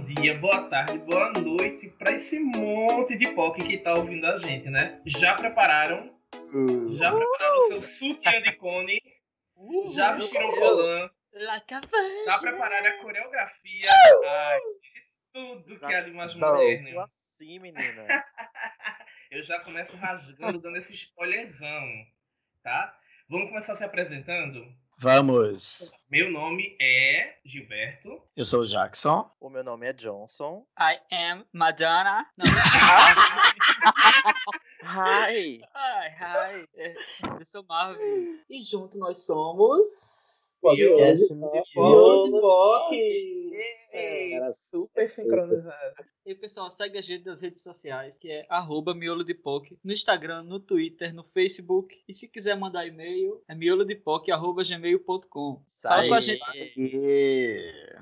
bom dia, boa tarde, boa noite para esse monte de POC que tá ouvindo a gente, né? Já prepararam? Uh. Já prepararam o seu sutiã de cone? Uh, já vestiram colã? Já prepararam a coreografia? Ai, tudo que é de mais moderno. assim, menina. Eu já começo rasgando, dando esse spoilerzão, tá? Vamos começar se apresentando? Vamos. Meu nome é Gilberto. Eu sou o Jackson. O meu nome é Johnson. I am Madonna. Não. hi. Hi, hi. Eu sou Marvin. E junto nós somos... Podcast Miolo de Poc. Era super sincronizado. E pessoal, segue a gente nas redes sociais, que é arroba miolo de poke, no Instagram, no Twitter, no Facebook. E se quiser mandar e-mail, é miolodepoke.gmail.com. Fala com a gente.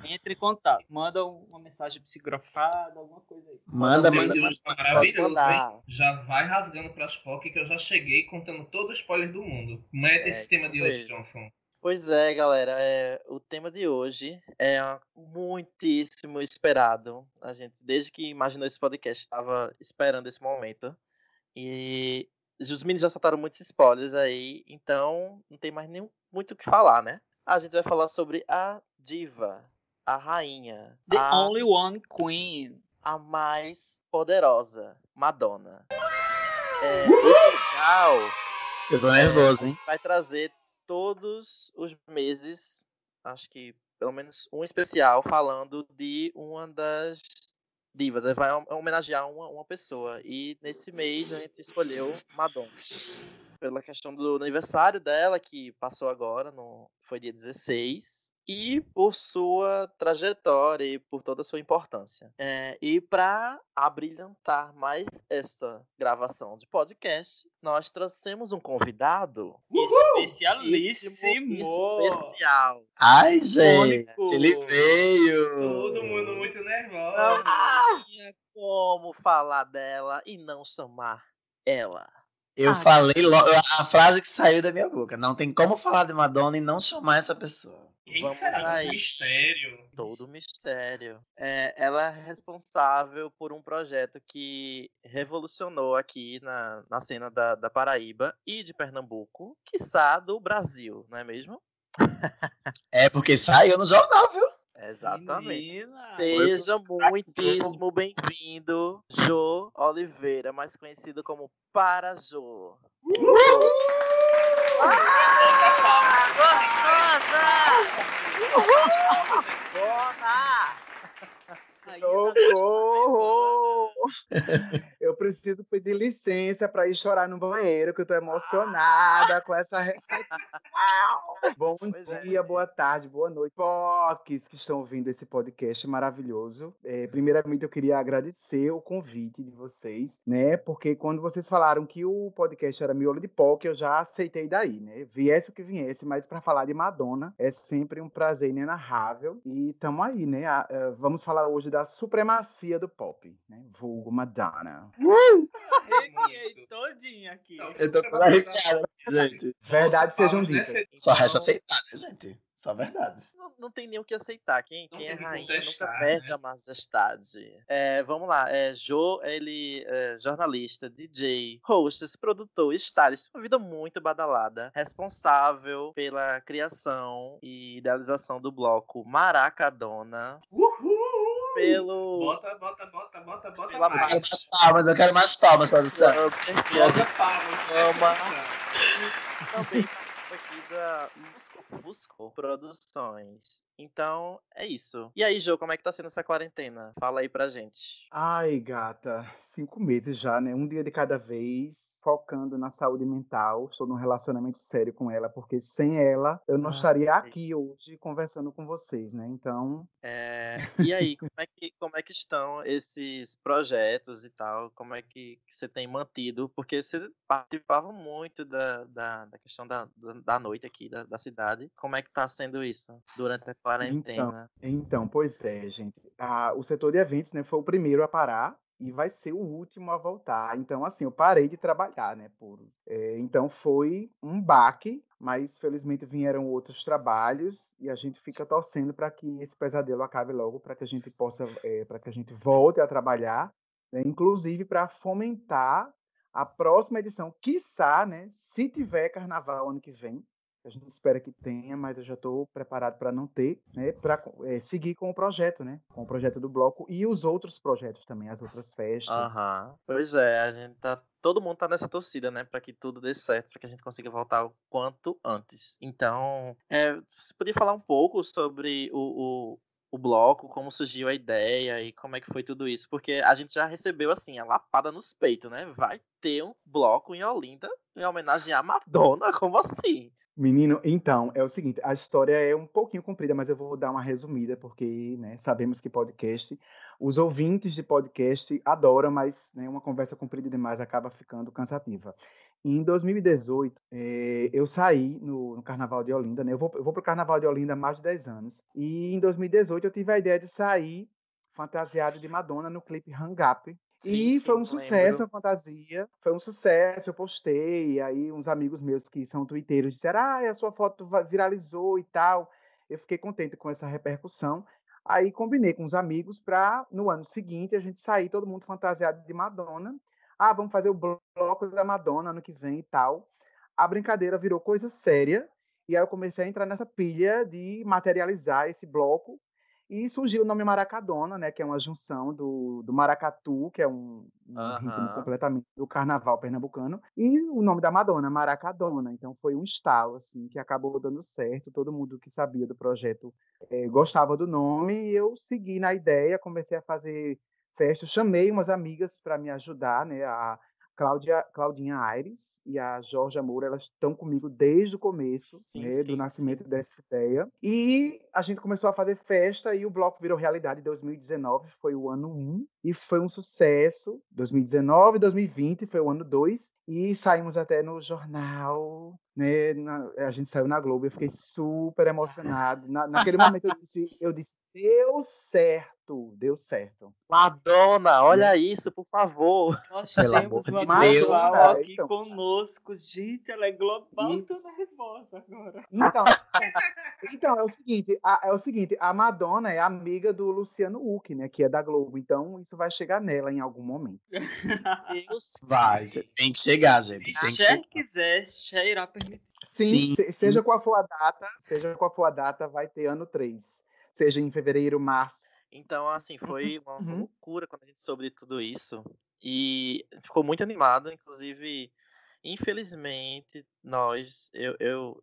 Entre em contato. Manda uma mensagem psicografada, alguma coisa aí. Manda, manda. manda. Maravilhoso, hein? Já vai rasgando pras POC que eu já cheguei contando todo o spoiler do mundo. Mete é, esse tema de hoje, Johnson. Pois é, galera. É, o tema de hoje é muitíssimo esperado. A gente, desde que imaginou esse podcast, estava esperando esse momento. E os meninos já soltaram muitos spoilers aí, então não tem mais nem muito o que falar, né? A gente vai falar sobre a diva, a rainha. The a, only one queen. A mais poderosa, Madonna. É, especial. Eu tô nervoso, hein? Vai trazer todos os meses, acho que pelo menos um especial falando de uma das divas. Vai homenagear uma, uma pessoa. E nesse mês a gente escolheu Madonna. Pela questão do aniversário dela, que passou agora, no, foi dia 16 e por sua trajetória e por toda a sua importância. É, e para abrilhantar mais esta gravação de podcast, nós trouxemos um convidado especialíssimo, especial. Ai, gente, ele veio. Todo mundo muito nervoso. Não tinha como falar dela e não chamar ela. Eu falei a frase que saiu da minha boca. Não tem como falar de Madonna e não chamar essa pessoa. Quem Vamos será? Aí. Mistério. Todo mistério. É, ela é responsável por um projeto que revolucionou aqui na, na cena da, da Paraíba e de Pernambuco, quiçá do Brasil, não é mesmo? é porque saiu no jornal, viu? Exatamente. Menina. Seja muitíssimo bem-vindo, Jô Oliveira, mais conhecido como Para Jô. Uhul! Gostosa! Bona! Socorro! eu preciso pedir licença para ir chorar no banheiro, que eu tô emocionada com essa receita. Bom pois é, dia, é. boa tarde, boa noite, POCs que estão ouvindo esse podcast maravilhoso. É, primeiramente, eu queria agradecer o convite de vocês, né? Porque quando vocês falaram que o podcast era miolo de POC, eu já aceitei daí, né? Viesse o que viesse, mas para falar de Madonna é sempre um prazer inenarrável. E tamo aí, né? vamos falar hoje da supremacia do pop, né? Vulgo Madonna. Uh! Arrepiei todinho aqui. Eu tô toda arrepiada, gente. Verdade sejam ditas. Só resta aceitar, né, gente? Só verdade. Não, não tem nem o que aceitar. Quem, quem é rainha nunca perde né? a majestade. É, vamos lá. É, Joe, ele é jornalista, DJ, hostess, produtor, stylist. Uma vida muito badalada. Responsável pela criação e idealização do bloco Maracadona. Uhul! Pelo. Bota, bota, bota, bota, bota. Pela mais. mais palmas, eu quero mais palmas, produção. Bota palmas, palmas. Também aqui da Fusco Fusco Produções. Então, é isso. E aí, Jô, como é que tá sendo essa quarentena? Fala aí pra gente. Ai, gata, cinco meses já, né? Um dia de cada vez, focando na saúde mental. Estou num relacionamento sério com ela, porque sem ela eu não ah, estaria aqui hoje conversando com vocês, né? Então. É... E aí, como é, que, como é que estão esses projetos e tal? Como é que, que você tem mantido? Porque você participava muito da, da, da questão da, da noite aqui, da, da cidade. Como é que tá sendo isso durante a quarentena. Então, então pois é, gente. o setor de eventos né, foi o primeiro a parar e vai ser o último a voltar. Então, assim, eu parei de trabalhar, né? É, então foi um baque, mas felizmente vieram outros trabalhos e a gente fica torcendo para que esse pesadelo acabe logo, para que a gente possa, é, para que a gente volte a trabalhar, né? inclusive para fomentar a próxima edição, quiçá, né? Se tiver carnaval ano que vem, a gente espera que tenha, mas eu já estou preparado para não ter, né, para é, seguir com o projeto, né, com o projeto do bloco e os outros projetos também, as outras festas. Aham. Pois é, a gente tá, todo mundo tá nessa torcida, né, para que tudo dê certo, para que a gente consiga voltar o quanto antes. Então, é, você podia falar um pouco sobre o, o o bloco, como surgiu a ideia e como é que foi tudo isso, porque a gente já recebeu assim a lapada nos peitos, né? Vai ter um bloco em Olinda em homenagem à Madonna, como assim? Menino, então, é o seguinte, a história é um pouquinho comprida, mas eu vou dar uma resumida, porque né, sabemos que podcast, os ouvintes de podcast adoram, mas né, uma conversa comprida demais acaba ficando cansativa. Em 2018, eh, eu saí no, no, Carnaval de Olinda, né? Eu vou, eu vou para o Carnaval de Olinda há mais de 10 anos. E em 2018 eu tive a ideia de sair fantasiado de Madonna no clipe Hang Up, Sim, e foi um sucesso lembro. a fantasia, foi um sucesso, eu postei, aí uns amigos meus que são twitteiros disseram, ah, a sua foto viralizou e tal. Eu fiquei contente com essa repercussão. Aí combinei com os amigos para no ano seguinte a gente sair todo mundo fantasiado de Madonna. Ah, vamos fazer o bloco da Madonna ano que vem e tal. A brincadeira virou coisa séria e aí eu comecei a entrar nessa pilha de materializar esse bloco e surgiu o nome Maracadona, né, que é uma junção do, do maracatu, que é um, um uhum. ritmo completamente do carnaval pernambucano, e o nome da Madonna, Maracadona. Então foi um estalo, assim, que acabou dando certo. Todo mundo que sabia do projeto é, gostava do nome, e eu segui na ideia, comecei a fazer festas, chamei umas amigas para me ajudar, né, a Cláudia, Claudinha Aires e a Jorge Moura, elas estão comigo desde o começo sim, né, sim, do nascimento sim. dessa ideia. E a gente começou a fazer festa e o bloco virou realidade em 2019, foi o ano 1, e foi um sucesso. 2019, 2020 foi o ano 2, e saímos até no jornal, né? Na, a gente saiu na Globo, eu fiquei super emocionado. Na, naquele momento eu disse, eu disse, deu certo deu certo. Madonna, olha isso, por favor. Nós Pelo temos uma Madonna né? aqui então. conosco. Gente, ela é global, isso. tô nervosa agora. Então, então é o seguinte, a, é o seguinte, a Madonna é amiga do Luciano Huck, né, que é da Globo. Então isso vai chegar nela em algum momento. Deus vai, tem que chegar, gente. Se Cher quiser, Cher irá permitir. Sim, Sim. Se, seja qual for a data, seja qual for a data, vai ter ano 3. Seja em fevereiro, março, então, assim, foi uma uhum. loucura quando a gente soube de tudo isso. E ficou muito animado, inclusive, infelizmente, nós, eu, eu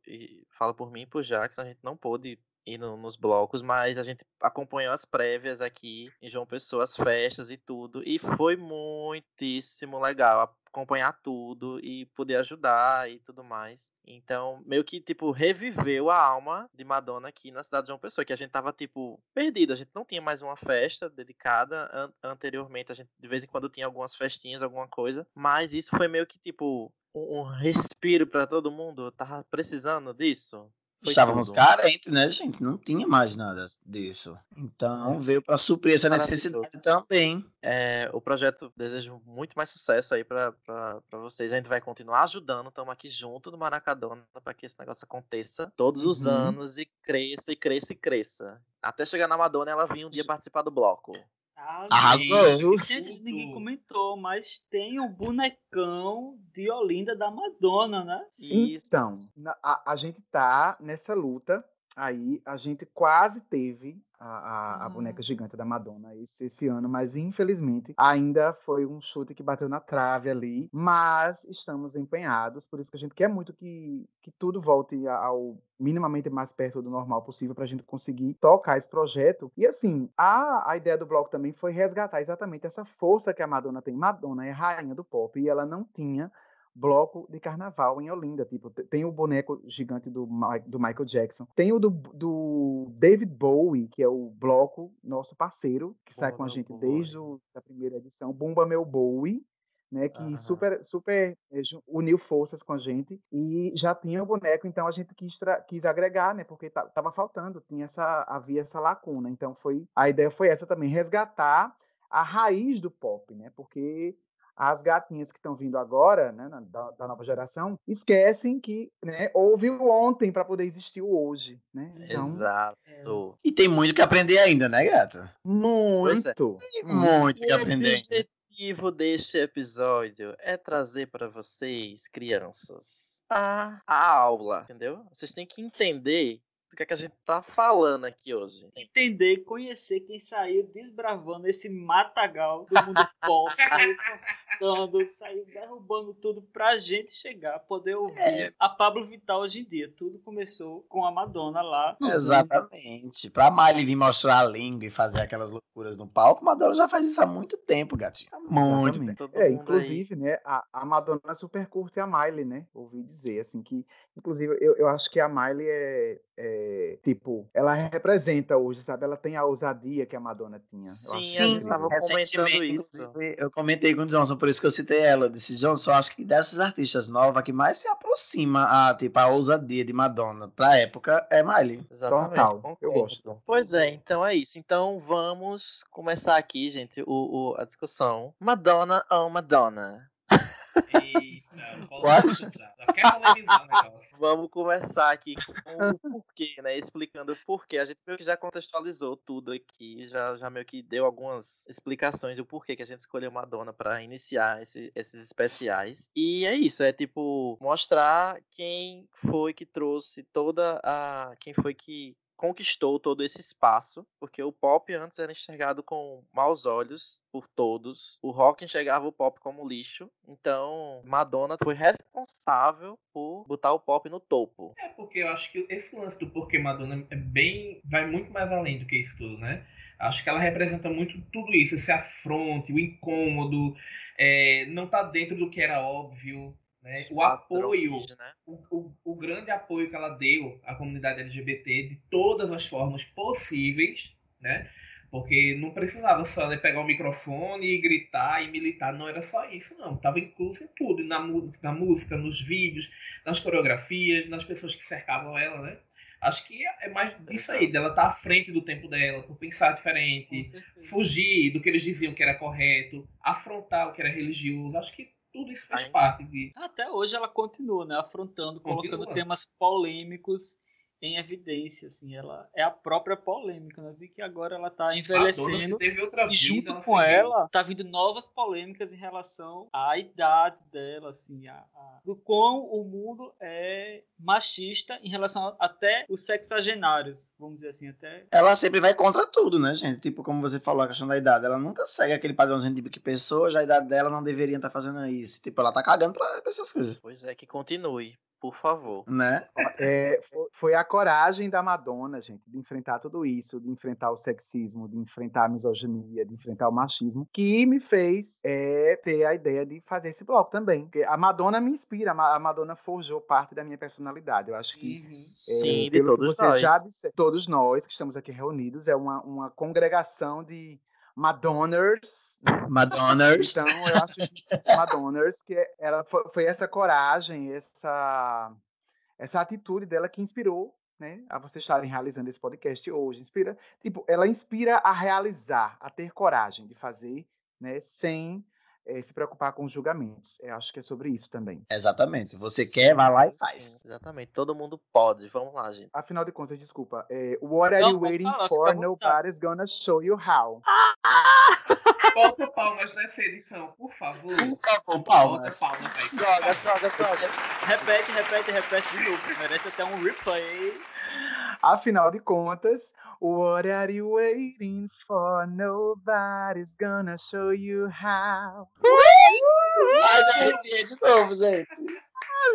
falo por mim e por Jackson, a gente não pôde ir no, nos blocos, mas a gente acompanhou as prévias aqui em João Pessoa, as festas e tudo, e foi muitíssimo legal acompanhar tudo e poder ajudar e tudo mais. Então, meio que, tipo, reviveu a alma de Madonna aqui na cidade de João Pessoa, que a gente tava, tipo, perdido. A gente não tinha mais uma festa dedicada. An anteriormente, a gente de vez em quando tinha algumas festinhas, alguma coisa. Mas isso foi meio que, tipo, um, um respiro para todo mundo. Tava precisando disso. Foi Estávamos carentes, né, gente? Não tinha mais nada disso. Então veio para suprir essa necessidade também. É, o projeto desejo muito mais sucesso aí para vocês. A gente vai continuar ajudando. Estamos aqui junto no Maracadona para que esse negócio aconteça todos uhum. os anos e cresça e cresça e cresça. Até chegar na Madonna ela vir um dia participar do bloco. Arrasou! Gente, ninguém comentou, mas tem um bonecão de Olinda da Madonna, né? Então, a, a gente tá nessa luta aí, a gente quase teve a, a, a, boneca gigante da Madonna esse, esse ano, mas infelizmente ainda foi um chute que bateu na trave ali. Mas estamos empenhados, por isso que a gente quer muito que, que tudo volte ao minimamente mais perto do normal possível para a gente conseguir tocar esse projeto. E assim, a, a ideia do bloco também foi resgatar exatamente essa força que a Madonna tem. Madonna é rainha do pop e ela não tinha bloco de carnaval em Olinda. Tipo, tem o boneco gigante do, do Michael Jackson, tem o do, do David Bowie, que é o bloco nosso parceiro, que Bumba sai com a gente Bowie. desde o, a primeira edição, Bumba Meu Bowie. Né, que uhum. super, super é, uniu forças com a gente e já tinha o boneco, então a gente quis, quis agregar, né, porque tava faltando, tinha essa, havia essa lacuna. Então foi a ideia foi essa também, resgatar a raiz do pop, né? Porque as gatinhas que estão vindo agora, né, da, da, nova geração, esquecem que né, houve o ontem para poder existir o hoje. Né? Então, Exato. É... E tem muito que aprender ainda, né, gata? Muito. É. muito que aprender. O objetivo deste episódio é trazer para vocês, crianças, a, a aula, entendeu? Vocês têm que entender do que, é que a gente tá falando aqui hoje. Entender, conhecer quem saiu desbravando esse matagal do mundo pop, saiu saiu derrubando tudo pra gente chegar, poder ouvir é. a Pablo Vital hoje em dia. Tudo começou com a Madonna lá. Exatamente. Pra Miley vir mostrar a língua e fazer aquelas loucuras no palco, Madonna já faz isso há muito tempo, gatinho. Há muito tempo. É, inclusive, aí. né, a, a Madonna super curte a Miley, né? Ouvi dizer, assim, que, inclusive, eu, eu acho que a Miley é, é tipo, ela representa hoje, sabe? Ela tem a ousadia que a Madonna tinha. Sim, eu estava comentando isso. Eu comentei com o Johnson, por isso que eu citei ela. Eu disse, Johnson, eu acho que dessas artistas novas, que mais se aproxima a, tipo, a ousadia de Madonna pra época é Miley. Exatamente. Total. Eu gosto. Pois é, então é isso. Então vamos começar aqui, gente, o, o a discussão. Madonna ou Madonna? Vamos começar aqui com o porquê, né? Explicando o porquê. A gente meio que já contextualizou tudo aqui, já, já meio que deu algumas explicações do porquê que a gente escolheu Madonna para iniciar esse, esses especiais. E é isso, é tipo mostrar quem foi que trouxe toda a. quem foi que conquistou todo esse espaço, porque o pop antes era enxergado com maus olhos por todos. O rock enxergava o pop como lixo. Então, Madonna foi responsável por botar o pop no topo. É porque eu acho que esse lance do porquê Madonna é bem vai muito mais além do que isso tudo, né? Acho que ela representa muito tudo isso, esse afronte, o incômodo, é, não tá dentro do que era óbvio, né? O apoio, né? o, o, o, grande apoio que ela deu à comunidade LGBT de todas as formas possíveis, né? Porque não precisava só ela pegar o microfone e gritar e militar, não era só isso, não. Estava incluso em tudo, na, na música, nos vídeos, nas coreografias, nas pessoas que cercavam ela, né? Acho que é mais disso aí, dela estar tá à frente do tempo dela, por pensar diferente, fugir do que eles diziam que era correto, afrontar o que era religioso. Acho que tudo isso faz Ainda. parte de. Até hoje ela continua, né? Afrontando, continua. colocando temas polêmicos em evidência, assim, ela é a própria polêmica, né? Vi que agora ela tá envelhecendo teve outra e junto ela com ela tá vindo novas polêmicas em relação à idade dela, assim, a, a, do quão o mundo é machista em relação a, até os sexagenários, vamos dizer assim, até... Ela sempre vai contra tudo, né, gente? Tipo, como você falou, a questão da idade, ela nunca segue aquele padrãozinho de que pessoa, já a idade dela não deveria estar fazendo isso. Tipo, ela tá cagando pra, pra essas coisas. Pois é, que continue. Por favor. Né? É, foi a coragem da Madonna, gente, de enfrentar tudo isso, de enfrentar o sexismo, de enfrentar a misoginia, de enfrentar o machismo, que me fez é, ter a ideia de fazer esse bloco também. Porque a Madonna me inspira, a Madonna forjou parte da minha personalidade. Eu acho que. Uhum. É, Sim, de todos nós. Já, todos nós que estamos aqui reunidos, é uma, uma congregação de Madonners. Madonners. Então, eu acho que Madonners, que ela foi, foi, essa coragem, essa, essa atitude dela que inspirou né, a vocês estarem realizando esse podcast hoje. Inspira, tipo, ela inspira a realizar, a ter coragem de fazer, né, sem é, se preocupar com os julgamentos. Eu acho que é sobre isso também. Exatamente. Você quer, vai lá e faz. Exatamente. Todo mundo pode. Vamos lá, gente. Afinal de contas, desculpa. É, what are Não, you waiting falar, for? Nobody's gonna show you how. Bota palmas nessa edição, por favor. Por favor, palmas. Bota palmas. Droga, droga, droga. Repete, repete, repete de novo. Merece até um replay. Afinal de contas, what are you waiting for? Nobody's gonna show you how. Ai, já de novo, gente.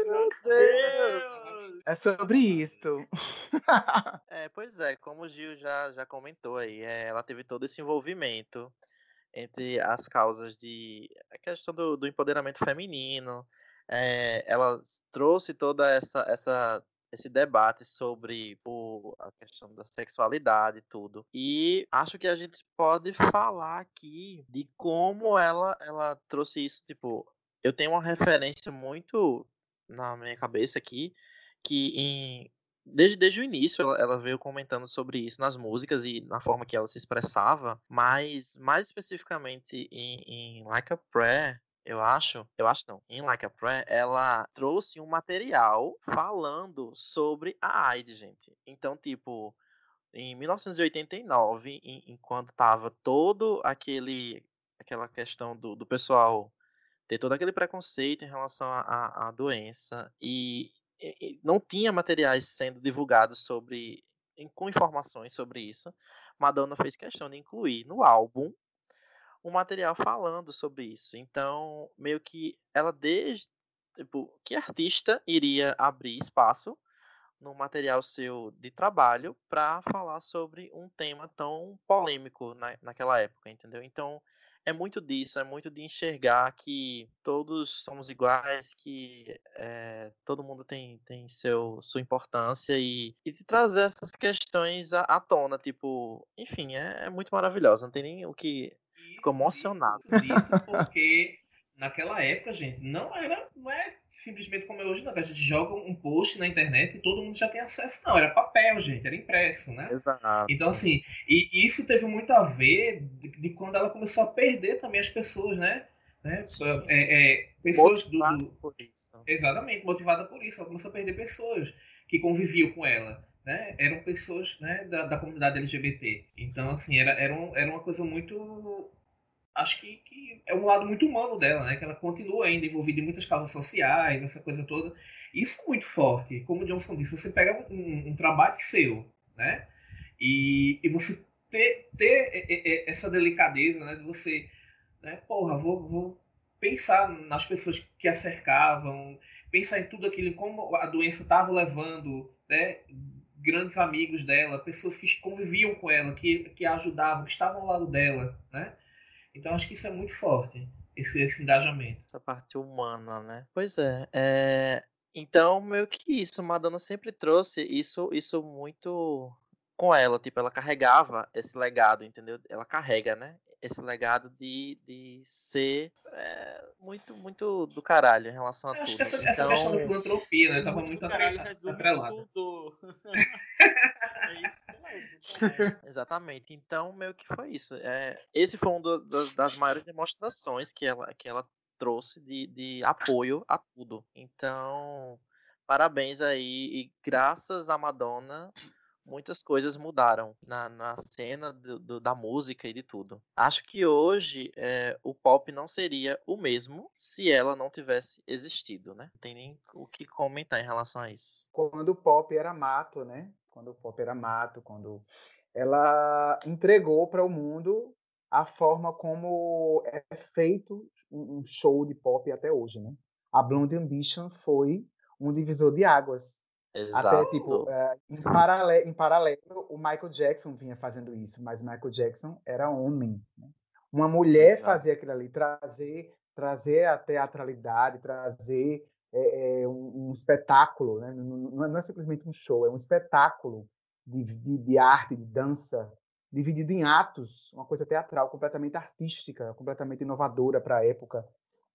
Meu Deus! É sobre isso. é, pois é, como o Gil já, já comentou aí, é, ela teve todo esse envolvimento entre as causas de. a questão do, do empoderamento feminino. É, ela trouxe toda essa, essa esse debate sobre o, a questão da sexualidade e tudo. E acho que a gente pode falar aqui de como ela, ela trouxe isso. Tipo, eu tenho uma referência muito na minha cabeça aqui, que em desde, desde o início ela, ela, veio comentando sobre isso nas músicas e na forma que ela se expressava, mas mais especificamente em, em Like a Prayer, eu acho, eu acho não, em Like a Prayer, ela trouxe um material falando sobre a AIDS, gente. Então, tipo, em 1989, em, enquanto tava todo aquele aquela questão do, do pessoal ter todo aquele preconceito em relação à doença e, e, não tinha materiais sendo divulgados sobre com informações sobre isso, Madonna fez questão de incluir no álbum um material falando sobre isso. Então, meio que ela desde tipo, que artista iria abrir espaço no material seu de trabalho para falar sobre um tema tão polêmico na, naquela época, entendeu? Então é muito disso, é muito de enxergar que todos somos iguais, que é, todo mundo tem, tem seu, sua importância e, e de trazer essas questões à, à tona, tipo, enfim, é, é, muito maravilhosa, não tem nem o que. Fico emocionado. Porque naquela época, gente, não era, não é simplesmente como é hoje, não, que a gente joga um post na internet e todo mundo já tem acesso, não, era papel, gente, era impresso, né? Exato. Então, assim, e isso teve muito a ver de, de quando ela começou a perder também as pessoas, né? né? É, é, pessoas do, do... Por isso. Exatamente, motivada por isso, ela começou a perder pessoas que conviviam com ela. Né, eram pessoas né, da, da comunidade LGBT. Então, assim, era, era, um, era uma coisa muito acho que, que, é um lado muito humano dela, né? Que ela continua ainda envolvida em muitas causas sociais, essa coisa toda. Isso é muito forte. Como o Johnson disse, você pega um, um trabalho seu, né? E, e você ter, ter essa delicadeza, né? De você, né? Porra, vou, vou pensar nas pessoas que a cercavam, pensar em tudo aquilo, como a doença estava levando, né? Grandes amigos dela, pessoas que conviviam com ela, que, que a ajudavam, que estavam ao lado dela, né? Então acho que isso é muito forte, esse, esse engajamento. Essa parte humana, né? Pois é, é... Então, meio que isso, Madonna sempre trouxe isso, isso muito com ela, tipo, ela carregava esse legado, entendeu? Ela carrega, né?Esse legado de, de ser é, muito, muito do caralho em relação a Eu tudo. Acho que essa, então... essa questão da filantropia, né? Tava muito atrelada. é isso Exatamente. Então, meio que foi isso. É, esse foi um do, das, das maiores demonstrações que ela, que ela trouxe de, de apoio a tudo. Então, parabéns aí. E graças a Madonna, muitas coisas mudaram na, na cena do, do, da música e de tudo. Acho que hoje é, o pop não seria o mesmo se ela não tivesse existido, né? Não tem nem o que comentar em relação a isso. Quando o pop era mato, né? quando o pop era mato, quando ela entregou para o mundo a forma como é feito um show de pop até hoje, né? A Blonde Ambition foi um divisor de águas. Exato. Até, tipo, é, em, paralelo, em paralelo, o Michael Jackson vinha fazendo isso, mas Michael Jackson era homem. Né? Uma mulher Exato. fazia aquilo ali, trazer, trazer a teatralidade, trazer é, é um, um, espetáculo, né? não, não, é simplesmente um show, é um espetáculo de, de, de, arte, de dança, dividido em atos, uma coisa teatral completamente artística, completamente inovadora para a época,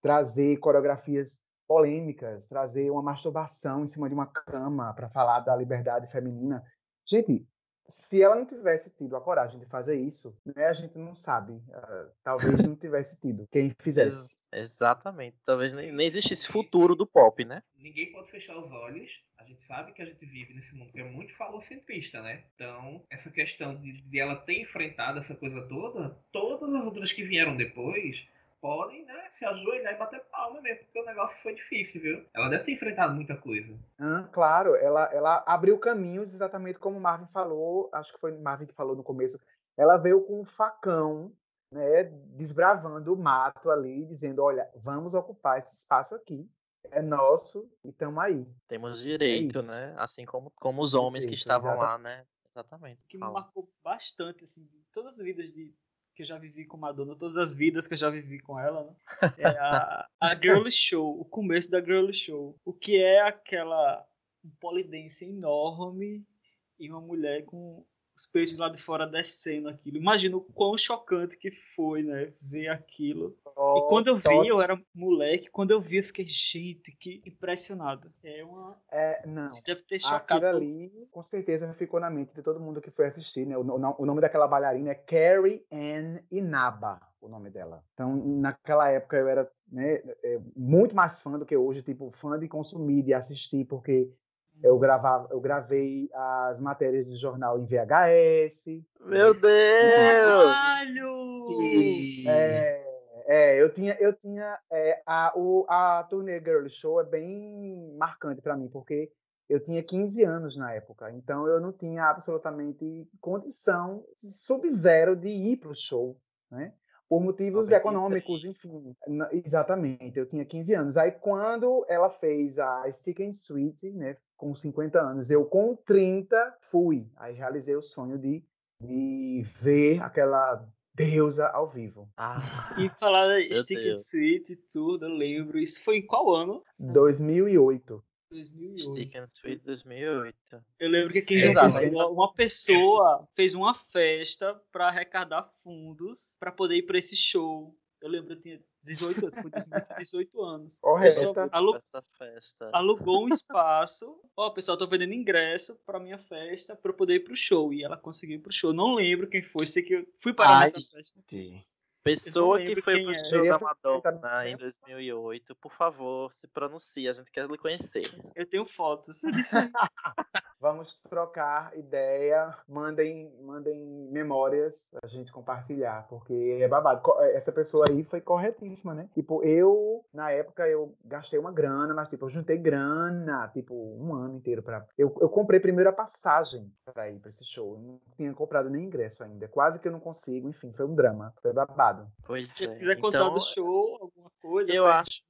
trazer coreografias polêmicas, trazer uma masturbação em cima de uma cama para falar da liberdade feminina. Gente, se ela não tivesse tido a coragem de fazer isso, né, a gente não sabe. Uh, talvez não tivesse tido quem fizesse. Ex exatamente. Talvez nem, nem existisse futuro do pop, né? Ninguém pode fechar os olhos. A gente sabe que a gente vive nesse mundo que é muito falocentrista, né? Então, essa questão de, de ela ter enfrentado essa coisa toda, todas as outras que vieram depois podem, né, se ajoelhar e bater palma mesmo, porque o negócio foi difícil, viu? Ela deve ter enfrentado muita coisa. Ah, claro, ela, ela abriu caminhos exatamente como o Marvin falou, acho que foi o Marvin que falou no começo. Ela veio com um facão, né, desbravando o mato ali, dizendo: olha, vamos ocupar esse espaço aqui. É nosso e estamos aí. Temos é direito, é né? Assim como, como os homens direito, que estavam exatamente. lá, né? Exatamente. O que me marcou bastante, assim, todas as vidas de que eu já vivi com Madonna, todas as vidas que eu já vivi com ela, né? É a, a Girl Show, o começo da Girl Show. O que é aquela polidense enorme e uma mulher com os peitos lá de fora descendo aquilo. Imagina o quão chocante que foi, né? Ver aquilo. Oh, e quando eu vi, eu era moleque, quando eu vi, eu fiquei, gente, que impressionado. É uma. É, não. Deve ter chocado. Aquilo ali, com certeza, ficou na mente de todo mundo que foi assistir, né? O, o nome daquela bailarina é Carrie Ann Inaba o nome dela. Então, naquela época eu era né, é, muito mais fã do que hoje, tipo, fã de consumir, de assistir, porque eu gravava, eu gravei as matérias de jornal em VHS. Meu Deus! Caralho! É, é, eu tinha, eu tinha é, a, o, a turnê Girl Show é bem marcante para mim, porque eu tinha 15 anos na época, então eu não tinha absolutamente condição sub-zero de ir pro show, né? por motivos econômicos, enfim. Exatamente, eu tinha 15 anos. Aí quando ela fez a Stick and Sweet, né, com 50 anos, eu com 30 fui. Aí realizei o sonho de, de ver aquela deusa ao vivo. Ah, e falar da Stick and Sweet e tudo, eu lembro. Isso foi em qual ano? 2008. 2008. Stick and Sweet 2008. Eu lembro que aqui uma, uma pessoa fez uma festa para arrecadar fundos para poder ir para esse show. Eu lembro, eu tinha 18 anos, foi 18 anos. Correto. Alu festa. Alugou um espaço. Ó, oh, pessoal, tô vendendo ingresso pra minha festa pra eu poder ir pro show. E ela conseguiu ir pro show. Não lembro quem foi, sei que eu fui para Ai, essa festa. Pessoa que foi pro show é. da Madonna em 2008, por favor, se pronuncie, a gente quer lhe conhecer. Eu tenho fotos. Vamos trocar ideia, mandem, mandem memórias pra gente compartilhar, porque é babado. Essa pessoa aí foi corretíssima, né? Tipo, eu, na época, eu gastei uma grana, mas tipo, eu juntei grana, tipo, um ano inteiro pra. Eu, eu comprei primeiro a passagem pra ir pra esse show. Eu não tinha comprado nem ingresso ainda. Quase que eu não consigo, enfim, foi um drama. Foi babado. Pois Se é. quiser contar então, do show, alguma coisa, eu acho.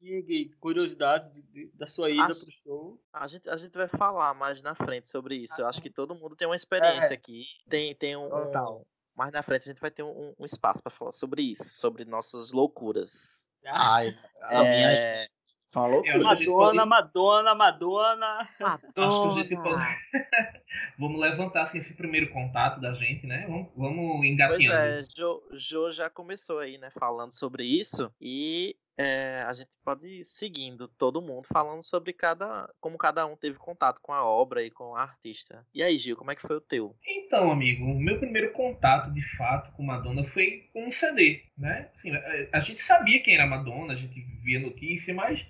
curiosidades da sua ida acho... pro show. A gente, a gente vai falar mais na frente sobre isso. Eu acho que todo mundo tem uma experiência é. aqui. Tem, tem um, um. Mais na frente a gente vai ter um, um espaço para falar sobre isso, sobre nossas loucuras. Ai, a é... minha são loucuras. Madonna, Madonna, Madonna, Madonna. Acho que a gente pode. vamos levantar assim, esse primeiro contato da gente, né? Vamos, vamos engatinhando. Pois é, Jo, jo já começou aí, né, falando sobre isso. E é, a gente pode ir seguindo todo mundo falando sobre cada como cada um teve contato com a obra e com o artista. E aí, Gil, como é que foi o teu? Então, amigo, o meu primeiro contato de fato com Madonna foi com um CD, né? Assim, a, a gente sabia quem era Madonna, a gente via notícia, mas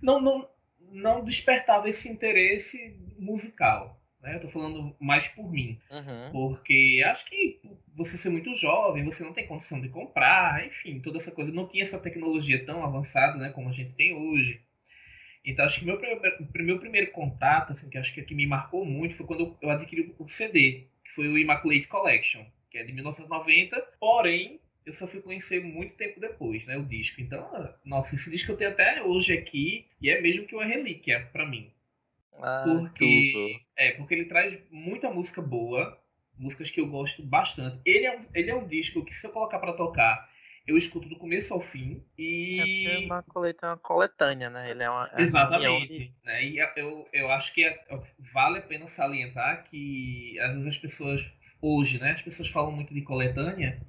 não, não, não despertava esse interesse musical. Né? Eu tô falando mais por mim. Uhum. Porque acho que você ser muito jovem, você não tem condição de comprar, enfim, toda essa coisa. Não tinha essa tecnologia tão avançada né, como a gente tem hoje. Então acho que meu primeiro, meu primeiro contato, assim, que acho que, é que me marcou muito, foi quando eu adquiri o CD, que foi o Immaculate Collection, que é de 1990, porém eu só fui conhecer muito tempo depois, né, o disco. Então, nossa, esse disco eu tenho até hoje aqui e é mesmo que uma relíquia para mim. Ah, porque tudo. é, porque ele traz muita música boa, músicas que eu gosto bastante. Ele é um, ele é um disco que se eu colocar para tocar, eu escuto do começo ao fim e é, é uma coletânea, né? Ele é uma é exatamente, né? E eu, eu acho que é, vale a pena salientar que às vezes as pessoas hoje, né? As pessoas falam muito de coletânea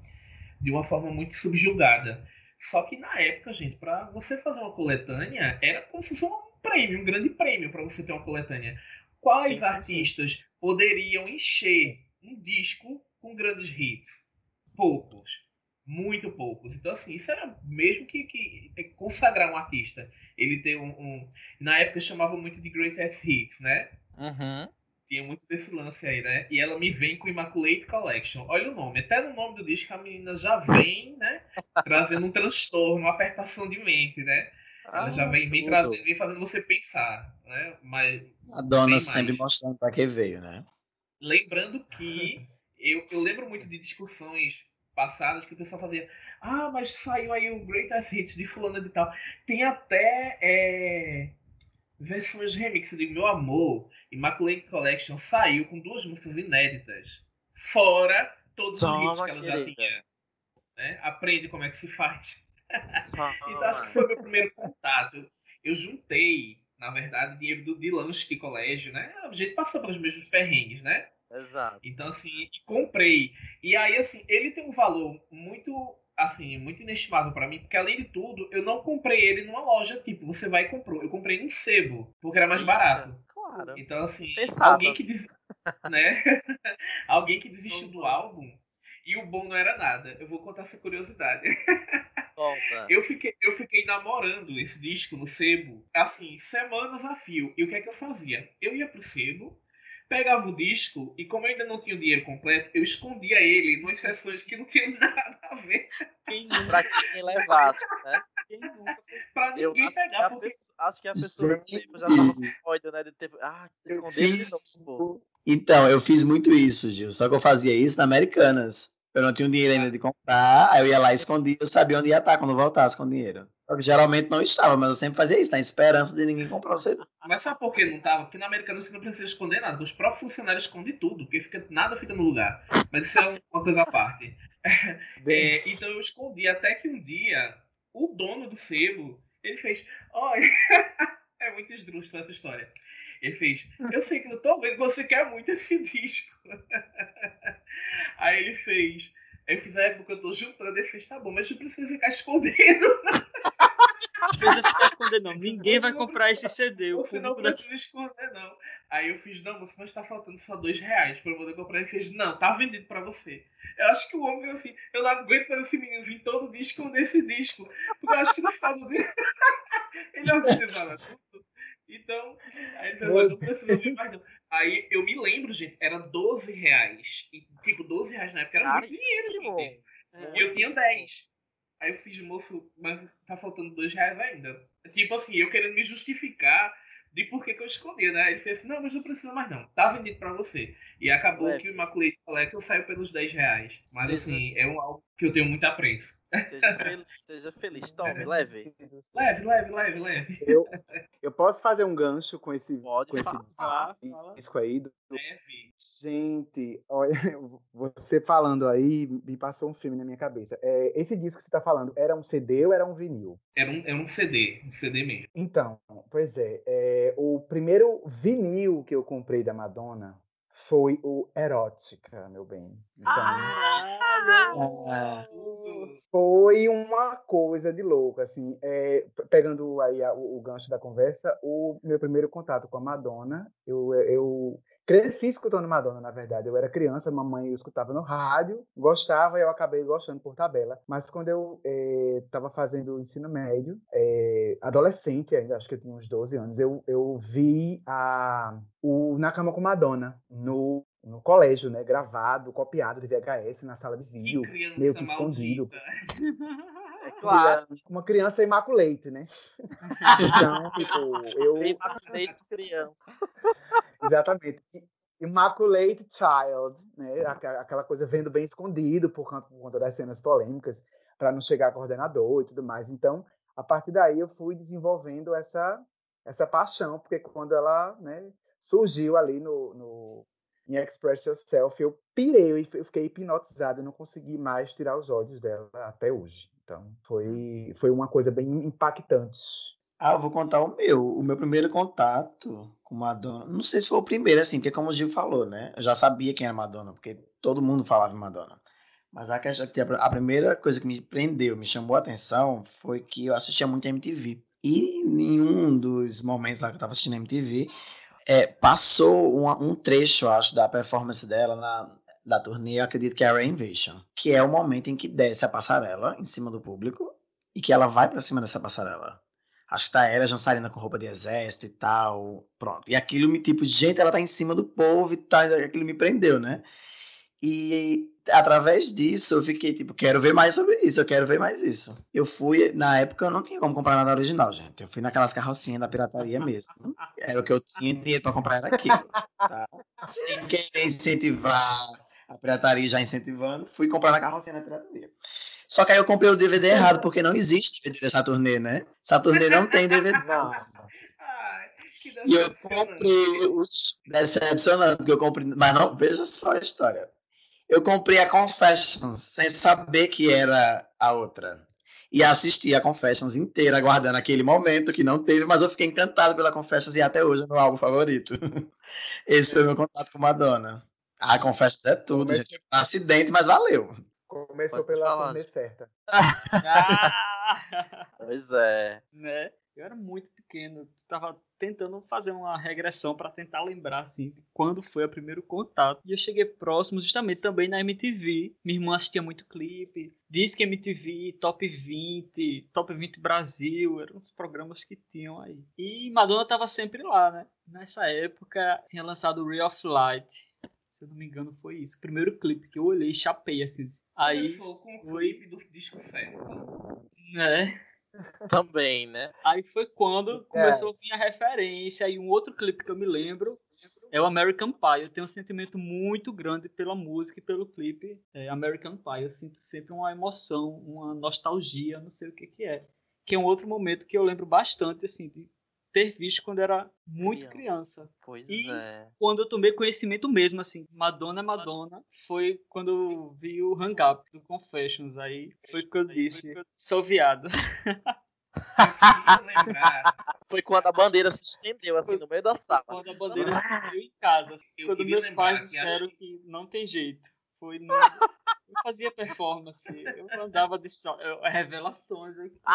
de uma forma muito subjugada. Só que na época, gente, para você fazer uma coletânea era como se fosse um prêmio, um grande prêmio para você ter uma coletânea. Quais sim, artistas sim. poderiam encher um disco com grandes hits? Poucos. Muito poucos. Então, assim, isso era mesmo que, que consagrar um artista. Ele ter um, um. Na época chamava muito de Greatest Hits, né? Uhum. Tinha muito desse lance aí, né? E ela me vem com Immaculate Collection. Olha o nome. Até no nome do disco a menina já vem, né? Trazendo um transtorno, uma apertação de mente, né? Ela ah, já vem, vem trazendo, vem fazendo você pensar, né? Mas a dona sempre mostrando para que veio, né? Lembrando que eu, eu lembro muito de discussões passadas que o pessoal fazia, ah, mas saiu aí o Greatest Hits de fulano de tal. Tem até é, versões remix de Meu Amor, Immaculate Collection saiu com duas músicas inéditas, fora todos os hits que ela já tinha. Né? Aprende como é que se faz então acho que foi meu primeiro contato. Eu juntei, na verdade, dinheiro do, de lanche de colégio, né? A gente passou pelos mesmos perrengues, né? Exato. Então, assim, comprei. E aí, assim, ele tem um valor muito, assim, muito inestimável para mim, porque além de tudo, eu não comprei ele numa loja, tipo, você vai e comprou. Eu comprei num sebo, porque era mais barato. Claro. Então, assim, Pensava. alguém que des... né? alguém que desistiu do álbum e o bom não era nada. Eu vou contar essa curiosidade. Conta. Eu fiquei, eu fiquei namorando esse disco no sebo, assim, semanas a fio. E o que é que eu fazia? Eu ia pro sebo, pegava o disco e como eu ainda não tinha o dinheiro completo, eu escondia ele em sessões que não tinham nada a ver Quem Pra nunca, levasse, né? quem nunca pra Eu ninguém acho que, pegar, porque pessoa, acho que a pessoa tipo, já tava com ódio, né? De ter. Ah, Eu esconder de fiz- novo. pô. Então, eu fiz muito isso, Gil. Só que eu fazia isso na Americanas. Eu não tinha o dinheiro ainda de comprar, aí eu ia lá e escondia, eu sabia onde ia estar quando voltasse com o dinheiro. Só que geralmente não estava, mas eu sempre fazia isso, na esperança de ninguém comprar o CD. Mas sabe por que não tava? Porque na Americana você não precisa esconder nada. Os próprios funcionários escondem tudo, porque fica, nada fica no lugar. Mas isso é um- uma coisa à parte. É, então eu escondi até que um dia o dono do sebo, ele fez, olha, é muito esdrúxulo essa história. Ele fez, eu sei que eu tô vendo que você quer muito esse disco. Aí ele fez, aí eu fiz a época que eu tô juntando, ele fez, tá bom, mas não precisa ficar escondendo. precisa ficar escondendo, não. Ninguém vai comprar esse CD. Você não da- precisa esconder, não. Aí eu fiz, não, moço, mas tá faltando só dois reais pra eu poder comprar. Ele fez, não, tá vendido pra você. Eu acho que o homem fez assim, eu não aguento mais esse menino vir todo dia esconder esse disco. Porque eu acho que no final do dia ele organizava tudo. Então, aí ele falou, não precisa vir mais não. Aí eu me lembro, gente, era 12 reais. E, tipo, 12 reais na época era muito dinheiro, gente. É. E eu tinha 10. Aí eu fiz, moço, mas tá faltando dois reais ainda. Tipo assim, eu querendo me justificar de por que, que eu escondi, né? Ele fez assim, não, mas não precisa mais não. Tá vendido pra você. E acabou É. que o Immaculate Collection saiu pelos 10 reais. Mas Sim, assim, é um álbum que eu tenho muito apreço. Seja feliz, seja feliz. Tome, leve. Leve, leve, leve, leve. Eu, eu posso fazer um gancho com esse, Pode com esse falar. Fala, fala. disco aí? do- Leve. Gente, olha, você falando aí, me passou um filme na minha cabeça. É, esse disco que você tá falando, era um CD ou era um vinil? Era um, era um CD, um CD mesmo. Então, pois é, é, o primeiro vinil que eu comprei da Madonna foi o Erótica, meu bem. Então, Ah, foi uma coisa de louco, assim, é, pe- pegando aí a- o, o gancho da conversa, o meu primeiro contato com a Madonna, eu, eu cresci escutando Madonna, na verdade, eu era criança, mamãe eu escutava no rádio, gostava e eu acabei gostando por tabela, mas quando eu estava fazendo o ensino médio, é, adolescente ainda, acho que eu tinha uns 12 anos, eu, eu vi a, o Na Cama com Madonna no, no colégio, né, gravado, copiado de VHS na sala de vídeo, meio que escondido. maldita. É claro. uma criança imaculate, né? Então, tipo, eu. Bem maculate criança. Exatamente. Immaculate Child, né? Aquela coisa vendo bem escondido por conta, por conta das cenas polêmicas, para não chegar a coordenador e tudo mais. Então, a partir daí, eu fui desenvolvendo essa, essa paixão, porque quando ela né, surgiu ali no, no, em Express Yourself, eu pirei, eu eu fiquei hipnotizado, eu não consegui mais tirar os olhos dela até hoje. Então, foi, foi uma coisa bem impactante. Ah, eu vou contar o meu. O meu primeiro contato Madonna. Não sei se foi o primeiro, assim, porque como o Gil falou, né? Eu já sabia quem era Madonna, porque todo mundo falava em Madonna. Mas a, questão, que a a primeira coisa que me prendeu, me chamou a atenção, foi que eu assistia muito MTV. E em um dos momentos lá que eu tava assistindo MTV, é, passou um, um trecho, acho, da performance dela na, da turnê, eu acredito que é a Reinvention, que é o momento em que desce a passarela em cima do público e que ela vai pra cima dessa passarela. Acho que tá ela, Jansarina com roupa de exército e tal. Pronto. E aquilo me, tipo, gente, ela tá em cima do povo e tal. Aquilo me prendeu, né? E através disso eu fiquei, tipo, quero ver mais sobre isso, eu quero ver mais isso. Eu fui, na época eu não tinha como comprar nada original, gente. Eu fui naquelas carrocinhas da pirataria mesmo. Era o que eu tinha dinheiro pra comprar, era aquilo. Tá? Sem querer incentivar a pirataria, já incentivando, fui comprar na carrocinha da pirataria. Só que aí eu comprei o DVD errado, porque não existe DVD turnê, né? Essa turnê não tem DVD. Não. Ai, que E eu comprei os decepcionante, porque eu comprei. Mas não, veja só a história. Eu comprei a Confessions sem saber que era a outra. E assisti a Confessions inteira, aguardando aquele momento que não teve, mas eu fiquei encantado pela Confessions e até hoje é meu álbum favorito. Esse foi meu contato com Madonna. Ah, confesso é tudo, gente. Um acidente, mas valeu. Começou Pode pela falar. turnê certa. Ah! Pois é. né? Eu era muito pequeno, tava tentando fazer uma regressão pra tentar lembrar assim de quando foi o primeiro contato. E eu cheguei próximo justamente também na MTV. Minha irmã assistia muito clipe, Disque MTV, Top 20, Top 20 Brasil, eram os programas que tinham aí. E Madonna tava sempre lá, né? Nessa época tinha lançado o Ray of Light. Se eu não me engano foi isso. O primeiro clipe que eu olhei e chapei assim. Aí, Começou com o Oi. clipe do disco certo. né? Também, né? Aí foi quando começou a vir a referência. E um outro clipe que eu me lembro é o American Pie. Eu tenho um sentimento muito grande pela música e pelo clipe é, American Pie. Eu sinto sempre uma emoção, uma nostalgia, não sei o que que é. Que é um outro momento que eu lembro bastante, assim, de ter visto quando era muito Criança. criança. Pois E- é. Quando eu tomei conhecimento mesmo, assim, Madonna é Madonna, foi quando eu vi o Hang Up do Confessions. Aí foi que eu disse, sou viado. Foi quando a bandeira se estendeu assim no meio da sala. Quando a bandeira subiu em casa. eu quando meus pais que acho disseram que não tem jeito. Foi no... Eu fazia performance. Eu andava de eu- Revelações. eu- Pô,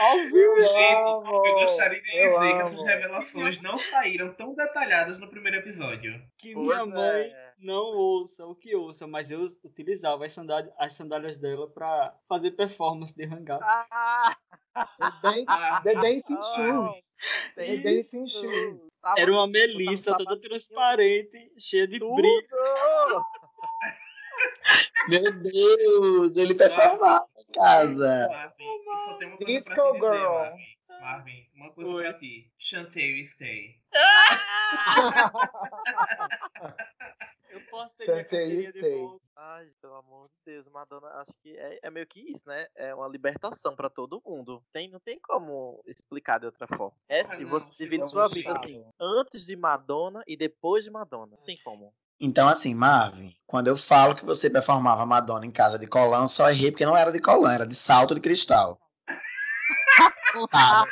Ao vivo. Gente, amo, eu gostaria de eu dizer que essas revelações não saíram tão detalhadas no primeiro episódio. Que Pois minha mãe é. não ouça o que ouça, mas eu utilizava as sandálias, as sandálias dela pra fazer performance de hangar. Ah, The, Ah, Dancing Ah, Shoes. The Dancing Shoes. Era uma melissa toda transparente, cheia de tudo. brilho. Meu Deus, ele performava em casa. Marvin, eu só tenho uma coisa Disco pra te dizer, Girl. Marvin. Marvin, uma coisa Oi. pra ti. Chantel Stay. Eu posso ter Chantei volta. Ai, pelo amor de Deus, Madonna, acho que é, é meio que isso, né? É uma libertação pra todo mundo. Tem, não tem como explicar de outra forma. É se não, você divide sua vida assim, antes de Madonna e depois de Madonna. Não tem como. Então, assim, Marvin, quando eu falo que você performava Madonna em casa de colã, eu só errei porque não era de colã, era de salto de cristal. Tá,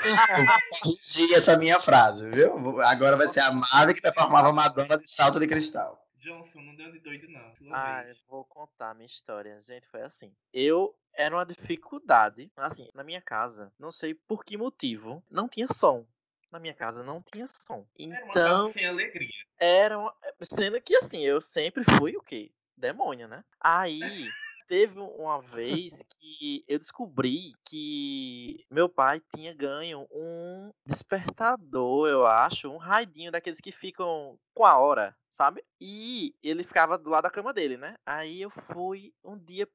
corrigir essa minha frase, viu? Agora vai ser a Marvin que performava Madonna de salto de cristal. Johnson, não deu de doido, não. Ah, eu vou contar a minha história. Gente, foi assim. Eu era uma dificuldade. Assim, na minha casa, não sei por que motivo, não tinha som. Na minha casa não tinha som. Era uma Então, casa sem alegria. era uma... Sendo que assim, eu sempre fui o quê? Demônio, né? Aí teve uma vez que eu descobri que meu pai tinha ganho um despertador, eu acho, um raidinho daqueles que ficam com a hora, sabe? E ele ficava do lado da cama dele, né? Aí eu fui um dia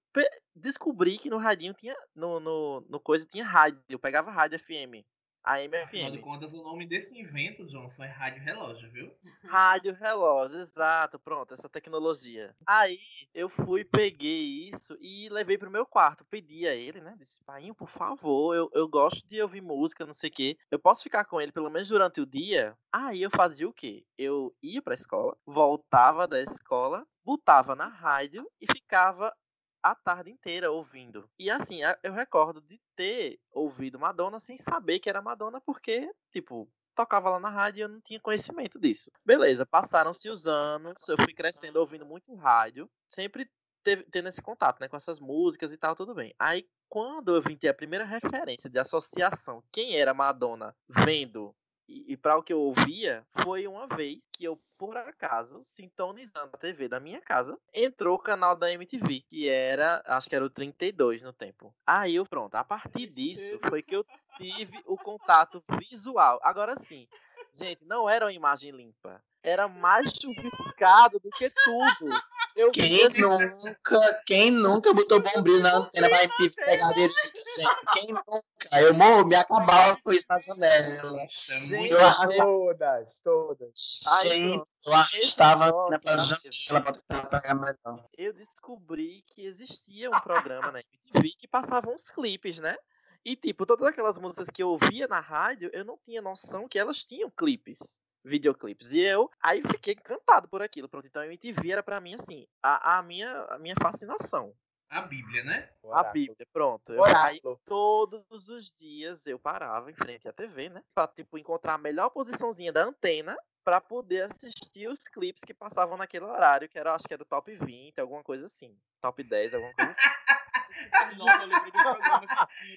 descobri que no radinho tinha no, no, no coisa tinha rádio, eu pegava rádio FM. AM Afinal de contas, o nome desse invento, Johnson, é rádio relógio, viu? Rádio relógio, exato, pronto, essa tecnologia. Aí eu fui, peguei isso e levei pro meu quarto. Pedi a ele, né? Disse, pai, por favor, eu, eu gosto de ouvir música, não sei o quê. Eu posso ficar com ele pelo menos durante o dia? Aí eu fazia o quê? Eu ia pra escola, voltava da escola, botava na rádio e ficava a tarde inteira ouvindo. E assim, eu recordo de ter ouvido Madonna sem saber que era Madonna, porque, tipo, tocava lá na rádio e eu não tinha conhecimento disso. Beleza, passaram-se os anos, eu fui crescendo ouvindo muito rádio, sempre teve- tendo esse contato, né, com essas músicas e tal, tudo bem. Aí, quando eu vim ter a primeira referência de associação, quem era Madonna vendo e, e para o que eu ouvia, foi uma vez que eu, por acaso, sintonizando a TV da minha casa, entrou o canal da MTV, que era, acho que era o 32 no tempo. Aí eu, pronto, a partir disso foi que eu tive o contato visual. Agora sim, gente, não era uma imagem limpa. Era mais chuviscado do que tudo. Eu Quem assim, nunca, quem nunca botou bombril na antena pra MTV pegar direito, gente? Quem nunca? Eu morro, me acabava com isso na janela. É Gente, muito Eu acho- Todas, todas. Ai, Gente, eu arrastava na janela pra tentar pegar melhor. eu descobri que existia um programa na MTV que passava uns clipes, né? E, tipo, todas aquelas músicas que eu ouvia na rádio, eu não tinha noção que elas tinham clipes, videoclipes. E eu, aí fiquei encantado por aquilo. Pronto, então a MTV era pra mim, assim, a, a, minha, a minha fascinação. a Bíblia, né? A Bíblia, pronto. Eu, aí, todos os dias eu parava em frente à TV, né? Pra, tipo, encontrar a melhor posiçãozinha da antena para poder assistir os clipes que passavam naquele horário, que era, acho que era o top 20, alguma coisa assim. Top 10, alguma coisa assim.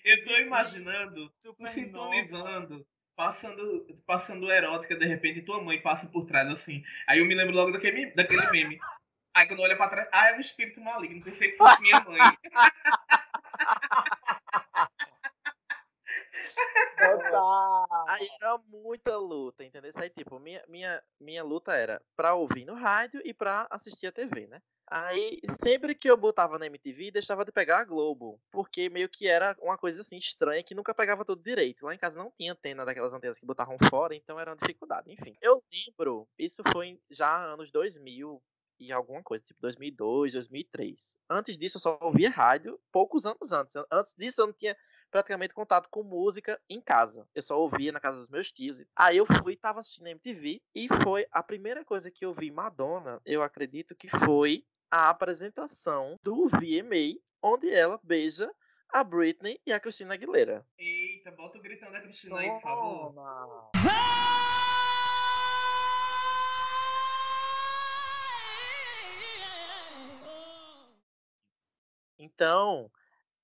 eu tô imaginando, sintonizando, passando, passando erótica, de repente tua mãe passa por trás assim. Aí eu me lembro logo daquele, daquele meme. Aí quando olha pra trás, ah, é um espírito maligno, pensei que fosse minha mãe. Aí era muita luta, entendeu? Aí, tipo, minha, minha, minha luta era pra ouvir no rádio e pra assistir a TV, né? Aí, sempre que eu botava na MTV, deixava de pegar a Globo. Porque meio que era uma coisa assim estranha que nunca pegava tudo direito. Lá em casa não tinha antena daquelas antenas que botavam fora, então era uma dificuldade. Enfim, eu lembro, isso foi já anos 2000 e alguma coisa, tipo 2002, 2003. Antes disso, eu só ouvia rádio poucos anos antes. Antes disso, eu não tinha praticamente contato com música em casa. Eu só ouvia na casa dos meus tios. Aí eu fui, tava assistindo MTV e foi a primeira coisa que eu vi Madonna, eu acredito que foi a apresentação do VMA, onde ela beija a Britney e a Christina Aguilera. Eita, bota o gritão da Cristina aí, por favor. Então,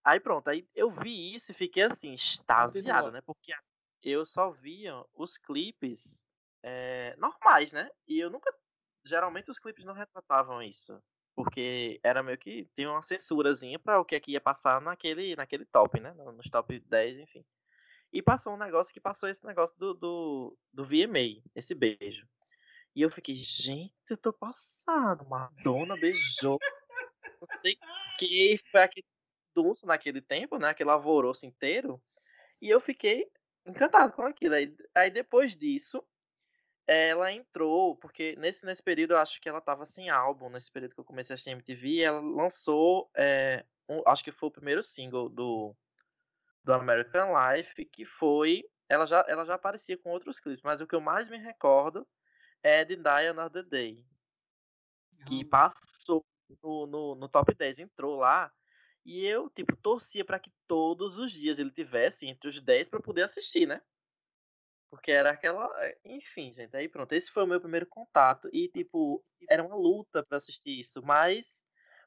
Aí pronto, aí eu vi isso e fiquei assim, extasiado, né? Porque eu só via os clipes é, normais, né? E eu nunca. Geralmente os clipes não retratavam isso. Porque era meio que tinha uma censurazinha para o que é que ia passar naquele, naquele top, né? Nos top 10, enfim. E passou um negócio que passou esse negócio do, do, do VMA, esse beijo. E eu fiquei, gente, eu tô passado. Madonna beijou. Não sei o que foi aquele dunço naquele tempo, né? Aquele alvoroço inteiro. E eu fiquei encantado com aquilo. Aí, aí depois disso, ela entrou, porque nesse, nesse período eu acho que ela tava sem álbum, nesse período que eu comecei a assistir MTV, ela lançou, é, um, acho que foi o primeiro single do, do American Life, que foi, ela já, ela já aparecia com outros clipes, mas o que eu mais me recordo é de Die Another Day, que passou no, no, no top 10, entrou lá, e eu, tipo, torcia para que todos os dias ele tivesse entre os 10 para poder assistir, né? Porque era aquela. Eh, enfim, gente. Aí pronto. Esse foi o meu primeiro contato. E, tipo, era uma luta para assistir isso. Mas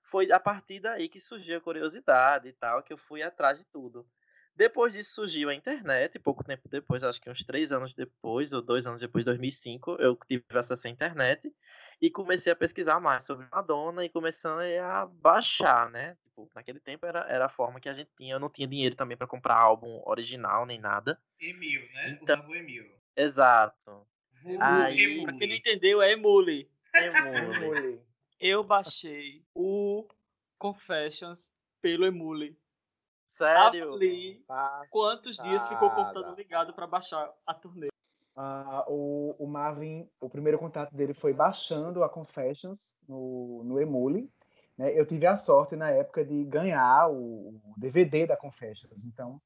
foi a partir daí que surgiu a curiosidade e tal, que eu fui atrás de tudo. Depois disso surgiu a internet, pouco tempo depois, acho que uns três anos depois, ou dois anos depois, 2005, eu tive acesso à internet e comecei a pesquisar mais sobre Madonna e começando a baixar, né? Tipo, naquele tempo era, era a forma que a gente tinha. Eu não tinha dinheiro também para comprar álbum original nem nada. Emil, né? Então, o Emil. Exato. Aí... Pra quem não entendeu, é Emule. Emule. Eu baixei o Confessions pelo Emule. Sério? Ali, quantos dias ficou o computador ligado para baixar a turnê? Uh, o, o, Marvin, o primeiro contato dele foi baixando a Confessions no, no Emule. Né? Eu tive a sorte na época de ganhar o, o DVD da Confessions. Então,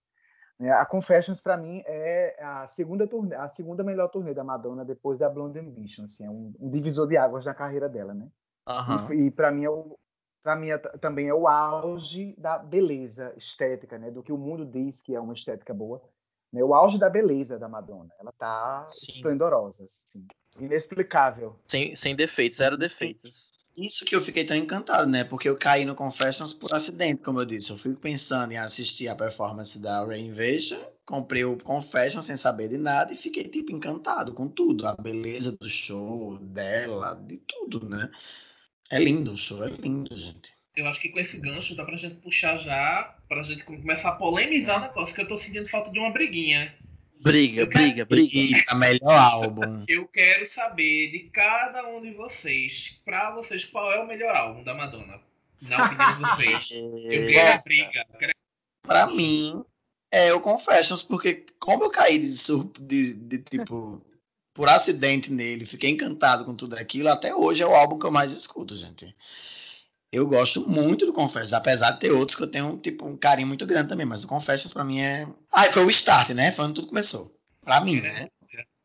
né, a Confessions para mim é a segunda turnê, a segunda melhor turnê da Madonna depois da Blonde Ambition. Assim, é um, um divisor de águas na carreira dela, né? Uhum. E, e para mim é o para mim é, também é o auge da beleza estética, né? Do que o mundo diz que é uma estética boa né, o auge da beleza da Madonna. Ela tá Sim. esplendorosa, assim, inexplicável. Sem, sem defeitos, zero defeitos. Isso que eu fiquei tão encantado, né? Porque eu caí no Confessions por acidente, como eu disse. Eu fui pensando em assistir a performance da Invasion, comprei o Confessions sem saber de nada e fiquei, tipo, encantado com tudo. A beleza do show, dela, de tudo, né? É lindo o show, é lindo, gente eu acho que com esse gancho dá pra gente puxar já, pra gente começar a polemizar o negócio, que eu tô sentindo falta de uma briguinha. Briga, briga, briga. Eita, melhor álbum. Eu quero saber de cada um de vocês, pra vocês, qual é o melhor álbum da Madonna? Na opinião de vocês. Eu quero a briga. Quero... Pra mim, é o Confessions, porque como eu caí de, de, de tipo por acidente nele, fiquei encantado com tudo aquilo, até hoje é o álbum que eu mais escuto, gente. Eu gosto muito do Confessions, apesar de ter outros que eu tenho tipo, um carinho muito grande também, mas o Confessions pra mim é. Ah, foi o start, né? Foi onde tudo começou. Pra mim, né?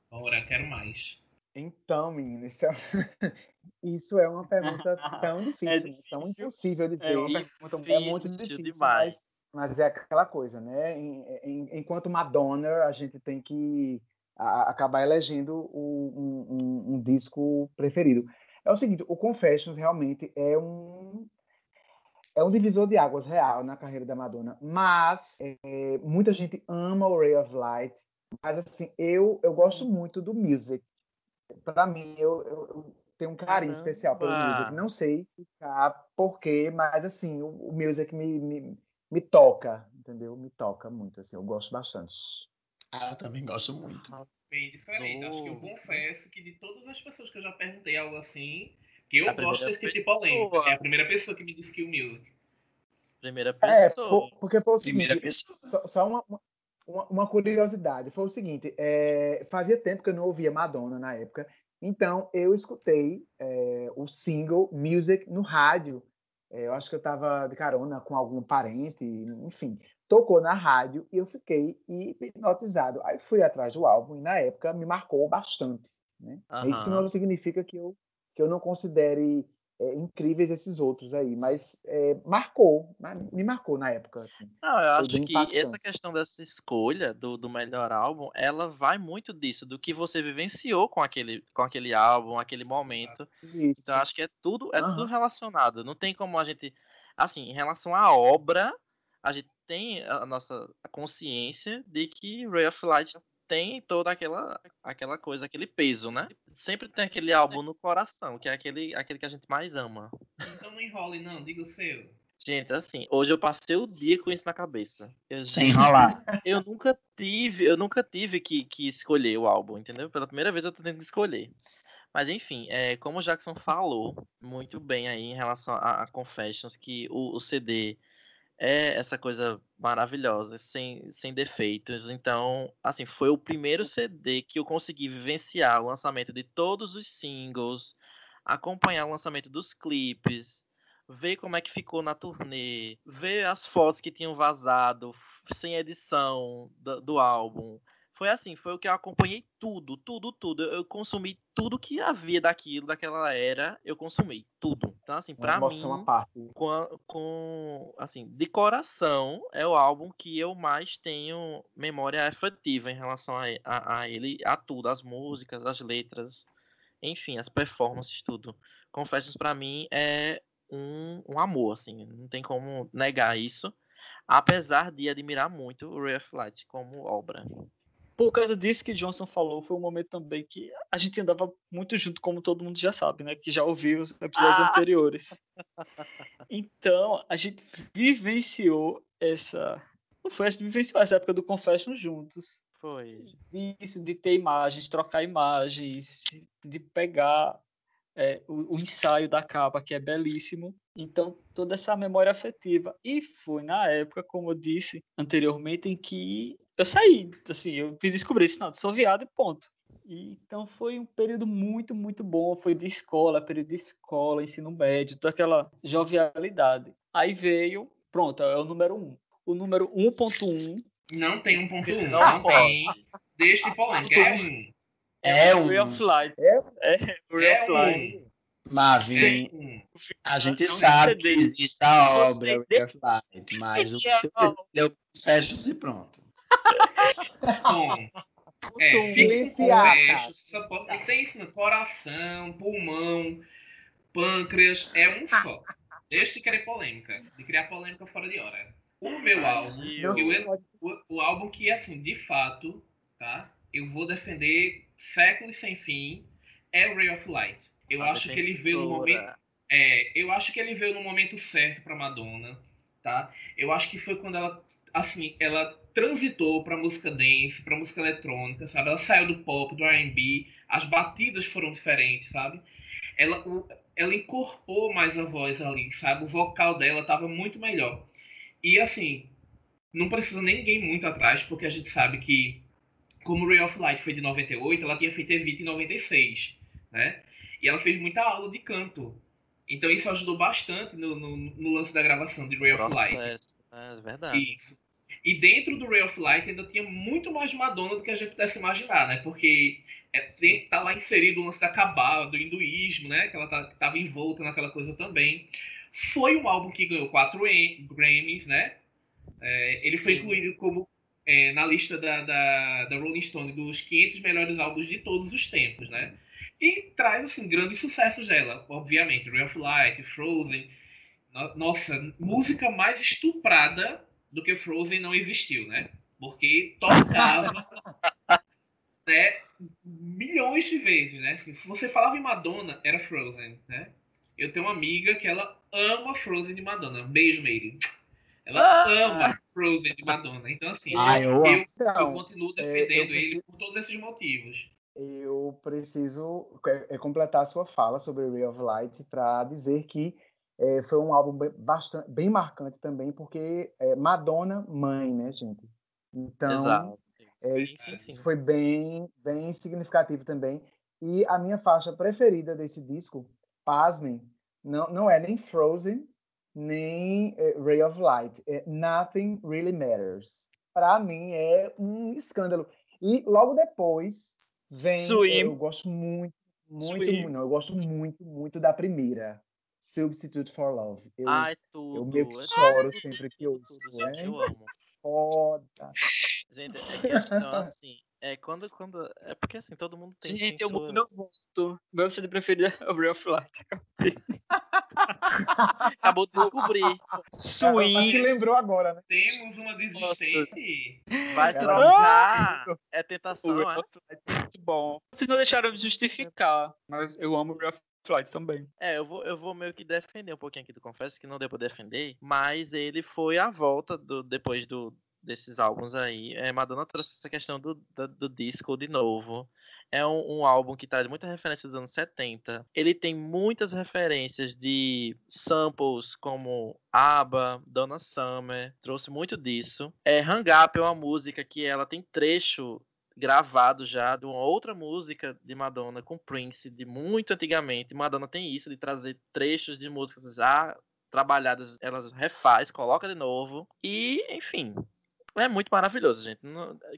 Bora, quero mais. Então, menino, isso é, isso é uma pergunta tão difícil, é difícil. tão impossível de ver. É, pergunta, é muito difícil, demais. Mas, mas, é aquela coisa, né? Enquanto Madonna, a gente tem que a, acabar elegendo o, um, um, um, disco preferido. É o seguinte, o Confessions realmente é um é um divisor de águas real na carreira da Madonna, mas é, muita gente ama o Ray of Light, mas assim, eu eu gosto muito do Music. Para mim, eu, eu, eu, tenho um carinho Caramba. especial pelo Music. Não sei explicar porquê, mas assim, o, o Music me, me, me toca, entendeu? Me toca muito, assim, eu gosto bastante. Ah, eu também gosto muito. Bem diferente. Oh. Acho que eu confesso que de todas as pessoas que eu já perguntei algo assim, que eu gosto desse tipo de polêmica. É a primeira pessoa que me disse que o music. Primeira é, pessoa. É, porque foi o seguinte, só, só uma, uma, uma, curiosidade. Foi o seguinte, é, fazia tempo que eu não ouvia Madonna na época, então eu escutei é, o single Music no rádio. É, eu acho que eu estava de carona com algum parente, enfim tocou na rádio e eu fiquei hipnotizado. Aí fui atrás do álbum e na época me marcou bastante. Né? Uhum. Isso não significa que eu, que eu não considere é, incríveis esses outros aí, mas é, marcou, me marcou na época. Assim. Não, eu acho que impactante. essa questão dessa escolha do, do melhor álbum, ela vai muito disso, do que você vivenciou com aquele, com aquele álbum, aquele momento. Isso. Então acho que é tudo, é uhum. tudo relacionado. Não tem como a gente. Assim, em relação à obra, a gente tem a nossa consciência de que Ray of Light tem toda aquela, aquela coisa, aquele peso, né? Sempre tem aquele álbum no coração, que é aquele, aquele que a gente mais ama. Então não enrole, não, diga o seu. Gente, assim, hoje eu passei o dia com isso na cabeça. Eu, Sem enrolar. Eu nunca tive, eu nunca tive que, que escolher o álbum, entendeu? Pela primeira vez eu tô tendo que escolher. Mas enfim, é, como o Jackson falou muito bem aí em relação a, a Confessions, que o, o CD é essa coisa maravilhosa, sem, sem defeitos. Então, assim, foi o primeiro CD que eu consegui vivenciar o lançamento de todos os singles, acompanhar o lançamento dos clipes, ver como é que ficou na turnê, ver as fotos que tinham vazado sem edição do, do álbum, foi assim, foi o que eu acompanhei tudo, tudo, tudo. Eu consumi tudo que havia daquilo, daquela era, eu consumi tudo. Então, assim, pra mim, uma parte. Com, com, assim, de coração, é o álbum que eu mais tenho memória afetiva em relação a, a, a ele, a tudo, as músicas, as letras, enfim, as performances, tudo. Confessos para mim é um, um amor, assim, não tem como negar isso, apesar de admirar muito o Ray of Light como obra por causa disso que Johnson falou, foi um momento também que a gente andava muito junto, como todo mundo já sabe, né? Que já ouviu os episódios ah! anteriores. Então, a gente vivenciou essa. Não foi, a gente vivenciou essa época do Confession juntos. Foi. Isso de ter imagens, trocar imagens, de pegar é, o, o, ensaio da capa, que é belíssimo. Então, toda essa memória afetiva. E foi na época, como eu disse anteriormente, em que eu saí, assim, eu descobri assim, não, sou viado e ponto. E, então foi um período muito, muito bom. Foi de escola, período de escola, ensino médio, toda aquela jovialidade. Aí veio, pronto, é o número 1. Um. O número 1.1. Não tem 1.1, não, não tem. Deixa de polêmica, é 1. É um. Ray of Light. É, é Ray é of Light. Um. Marvin, a gente sabe que existe a obra Light, mas o que você deu fecha-se pronto. Bom, é, fica com fecho, tem isso no coração, pulmão, pâncreas, é um só. Deixa de querer polêmica, de criar polêmica fora de hora. O meu álbum, eu, o, o álbum que, assim, de fato, tá? Eu vou defender séculos sem fim, é o Ray of Light. Eu acho que ele veio no momento. É, eu acho que ele veio no momento certo para Madonna, tá? Eu acho que foi quando ela, assim, ela transitou para música dance, para música eletrônica, sabe? Ela saiu do pop, do R&B, as batidas foram diferentes, sabe? Ela, ela incorporou mais a voz ali, sabe? O vocal dela estava muito melhor. E assim, não precisa ninguém muito atrás, porque a gente sabe que como Ray of Light foi de 98, ela tinha feito Evita em 96, né? E ela fez muita aula de canto. Então isso ajudou bastante no, no, no lance da gravação de Ray of Light. É, é verdade. Isso. E dentro do Ray of Light ainda tinha muito mais Madonna do que a gente pudesse imaginar, né? Porque é, tem, tá lá inserido o lance da Kabbalah, do hinduísmo, né? Que ela tá, tava envolta naquela coisa também. Foi um álbum que ganhou quatro Grammys, né? É, ele foi incluído como é, na lista da, da, da Rolling Stone dos 500 melhores álbuns de todos os tempos, né? E traz, assim, grandes sucessos dela, obviamente. Ray of Light, Frozen. Nossa, música mais estuprada do que Frozen não existiu, né? Porque tocava né, milhões de vezes, né? Assim, se você falava em Madonna, era Frozen, né? Eu tenho uma amiga que ela ama Frozen de Madonna. Beijo, Meire. Ela ah! ama Frozen de Madonna. Então, assim, ah, eu, eu, eu, então, continuo é, defendendo é, ele por todos esses motivos. Eu preciso é, é, completar a sua fala sobre Ray of Light para dizer que é, foi um álbum bastante, bem marcante também, porque é Madonna mãe, né, gente? Então, Exato. É, isso, foi bem, bem significativo também. E a minha faixa preferida desse disco, pasmem, não, não é nem Frozen, nem é, Ray of Light. É Nothing Really Matters. Para mim é um escândalo. E logo depois vem. Swim. Eu gosto muito, muito, muito, não, eu gosto muito, muito da primeira. Substitute for Love. Eu, Ai, tudo. Eu meio que choro sempre que ouço. Eu amo. Foda. Gente, é questão assim. É quando, quando. É porque assim, todo mundo tem. Gente, eu sua... não gosto. Meu CD preferido é o Real Flight. Acabou de descobrir. Swing. se lembrou agora, né? Temos uma desistente. Vai trocar. É tentação, é? Muito bom. Vocês não deixaram de justificar, mas eu amo o Real Flight também. É, eu vou, eu vou meio que defender um pouquinho aqui do Confesso, que não deu pra defender, mas ele foi a volta do, depois do, desses álbuns aí. É, Madonna trouxe essa questão do, do, do disco de novo. É um, um, álbum que traz muitas referências dos anos 70. Ele tem muitas referências de samples como ABBA, Donna Summer, trouxe muito disso. É, Hang Up é uma música que ela tem trecho gravado já de uma outra música de Madonna com Prince de muito antigamente. Madonna tem isso de trazer trechos de músicas já trabalhadas, elas refaz, coloca de novo e, enfim, é muito maravilhoso, gente.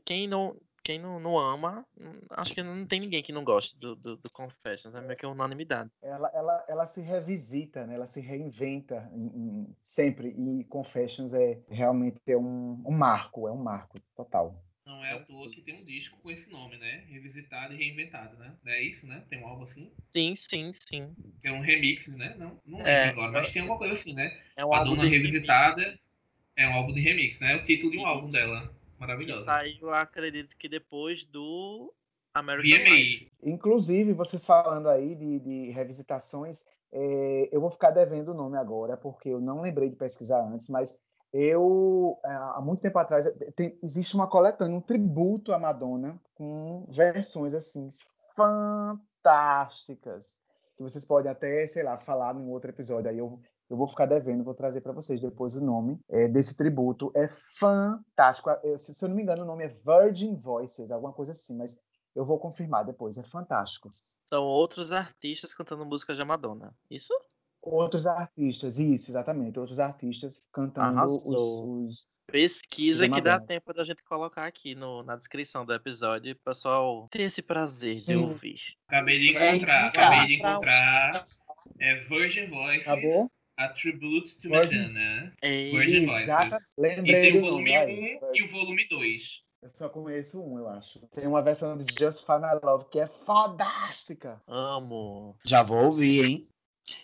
Quem não quem não, não ama, acho que não tem ninguém que não goste do, do, do Confessions, é meio que unanimidade. Ela, ela, ela se revisita, né? ela se reinventa em, em, sempre, e Confessions é realmente é um, um marco, é um marco total. Não é à toa que tem um disco com esse nome, né? Revisitado e reinventado, né? É isso, né? Tem um álbum assim? Sim, sim, sim. Tem um remixes, né? Não, não é, agora, mas tem alguma coisa assim, né? É um álbum Revisitada é um álbum de remix, né? É o título de um álbum dela. Maravilhoso. Que saiu, acredito que depois do American VMA. Life. Inclusive, vocês falando aí de, de revisitações, é, eu vou ficar devendo o nome agora, porque eu não lembrei de pesquisar antes, mas eu, é, há muito tempo atrás, tem, existe uma coletânea, um tributo à Madonna, com versões assim, fantásticas, que vocês podem até, sei lá, falar num outro episódio. Aí eu, eu vou ficar devendo, vou trazer para vocês depois o nome é, desse tributo. É fantástico. Se, se eu não me engano, o nome é Virgin Voices, alguma coisa assim, mas eu vou confirmar depois. É fantástico. São outros artistas cantando música de Madonna. Isso? Outros artistas, isso, exatamente. Outros artistas cantando os, os, Pesquisa que dá tempo da gente colocar aqui no, na descrição do episódio, pessoal ter esse prazer Sim. de ouvir. Acabei de encontrar, acabei de encontrar. É Virgin Voices. Acabou? A Tribute to Virgin, Madonna. É, Virgin Voices. Lembrei e tem o volume 1 um e o volume 2. Eu só conheço um, eu acho. Tem uma versão de Justify My Love que é fodástica. Amo. Já vou ouvir, hein?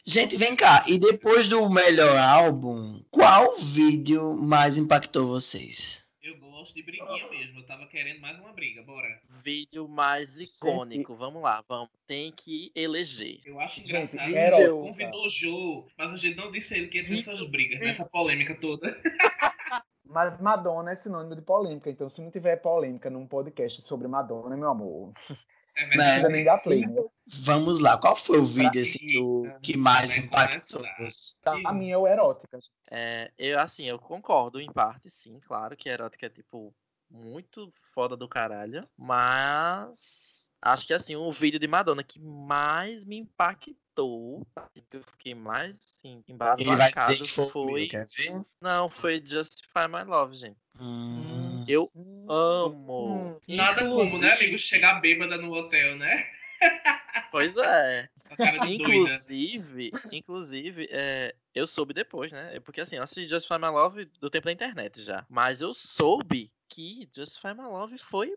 Gente, vem cá. E depois do melhor álbum, qual vídeo mais impactou vocês? Eu gosto de briguinha mesmo. Eu tava querendo mais uma briga. Bora. Vídeo mais icônico. Gente. Vamos lá, vamos. Tem que eleger. Eu acho engraçado. Gente, era convidou o Joe, mas a gente não disse ele que ia ter essas brigas, nessa polêmica toda. Mas Madonna é sinônimo de polêmica, então se não tiver polêmica num podcast sobre Madonna, meu amor, é verdade. nem dar play, né? Vamos lá, qual foi o vídeo assim, que, que mais impactou? Tá, a minha é o erótica. É, eu, assim, eu concordo em parte, sim, claro que erótica é, tipo, muito foda do caralho, mas acho que, assim, o vídeo de Madonna que mais me impactou, que eu fiquei mais, assim, embasbacado foi... foi... Não, foi Justify My Love, gente. Hum. Eu amo. Nada como, né, amigo? Chegar bêbada no hotel, né? Pois é. inclusive, inclusive é, eu soube depois, né? Porque assim, eu assisti Justify My Love do tempo da internet já. Mas eu soube que Justify My Love foi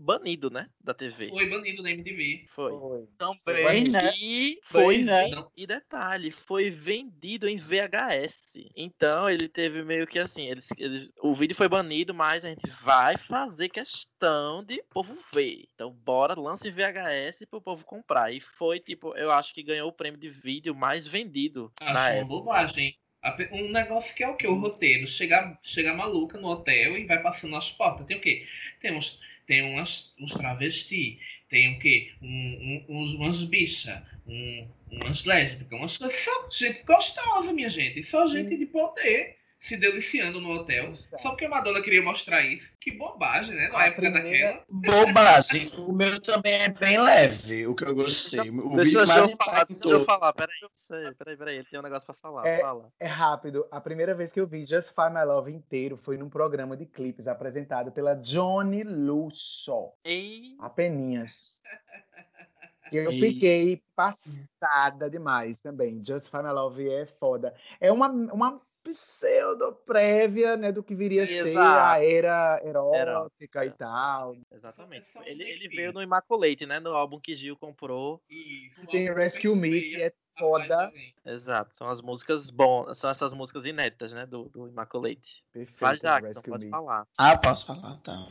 banido, né? Da TV. Foi banido da MTV. Foi. Foi. Também, né? E Foi, foi, né? E detalhe, foi vendido em VHS. Então ele teve meio que assim, eles, eles, o vídeo foi banido, mas a gente vai fazer questão de povo ver. Então bora, lance VHS pro povo comprar. E foi tipo, eu acho que ganhou o prêmio de vídeo mais vendido na Acho uma época. bobagem. Um negócio que é o quê? O roteiro. Chega, chega maluca no hotel e vai passando as portas. Tem o quê? Tem uns, tem umas, uns travesti. Tem o quê? Um, um- uns, umas bichas. Um, umas lésbicas. Umas, só gente gostosa, minha gente. Só gente de poder se deliciando no hotel. Só porque a Madonna queria mostrar isso. Que bobagem, né? Na A época daquela. Bobagem. O meu também é bem leve, o que eu gostei. O Deixa vídeo eu mais falar, deixa eu falar, peraí, peraí, peraí, ele tem um negócio pra falar, É, fala. É rápido. A primeira vez que eu vi Justify My Love inteiro foi num programa de clipes apresentado pela Johnny Lusso. E A Peninhas. E eu fiquei passada demais também. Justify My Love é foda. É uma, uma pseudo-prévia né, do que viria a ser a era erótica e tal. Exatamente. Ele, ele veio no Immaculate, né? No álbum que Gil comprou. Isso, Tem Rescue Me, que é foda. Exato. São as músicas bom, são essas músicas inéditas, né? Do, do Immaculate. Vai, Perfeito, Jackson, Rescue pode Me. falar. Ah, posso falar? Tá.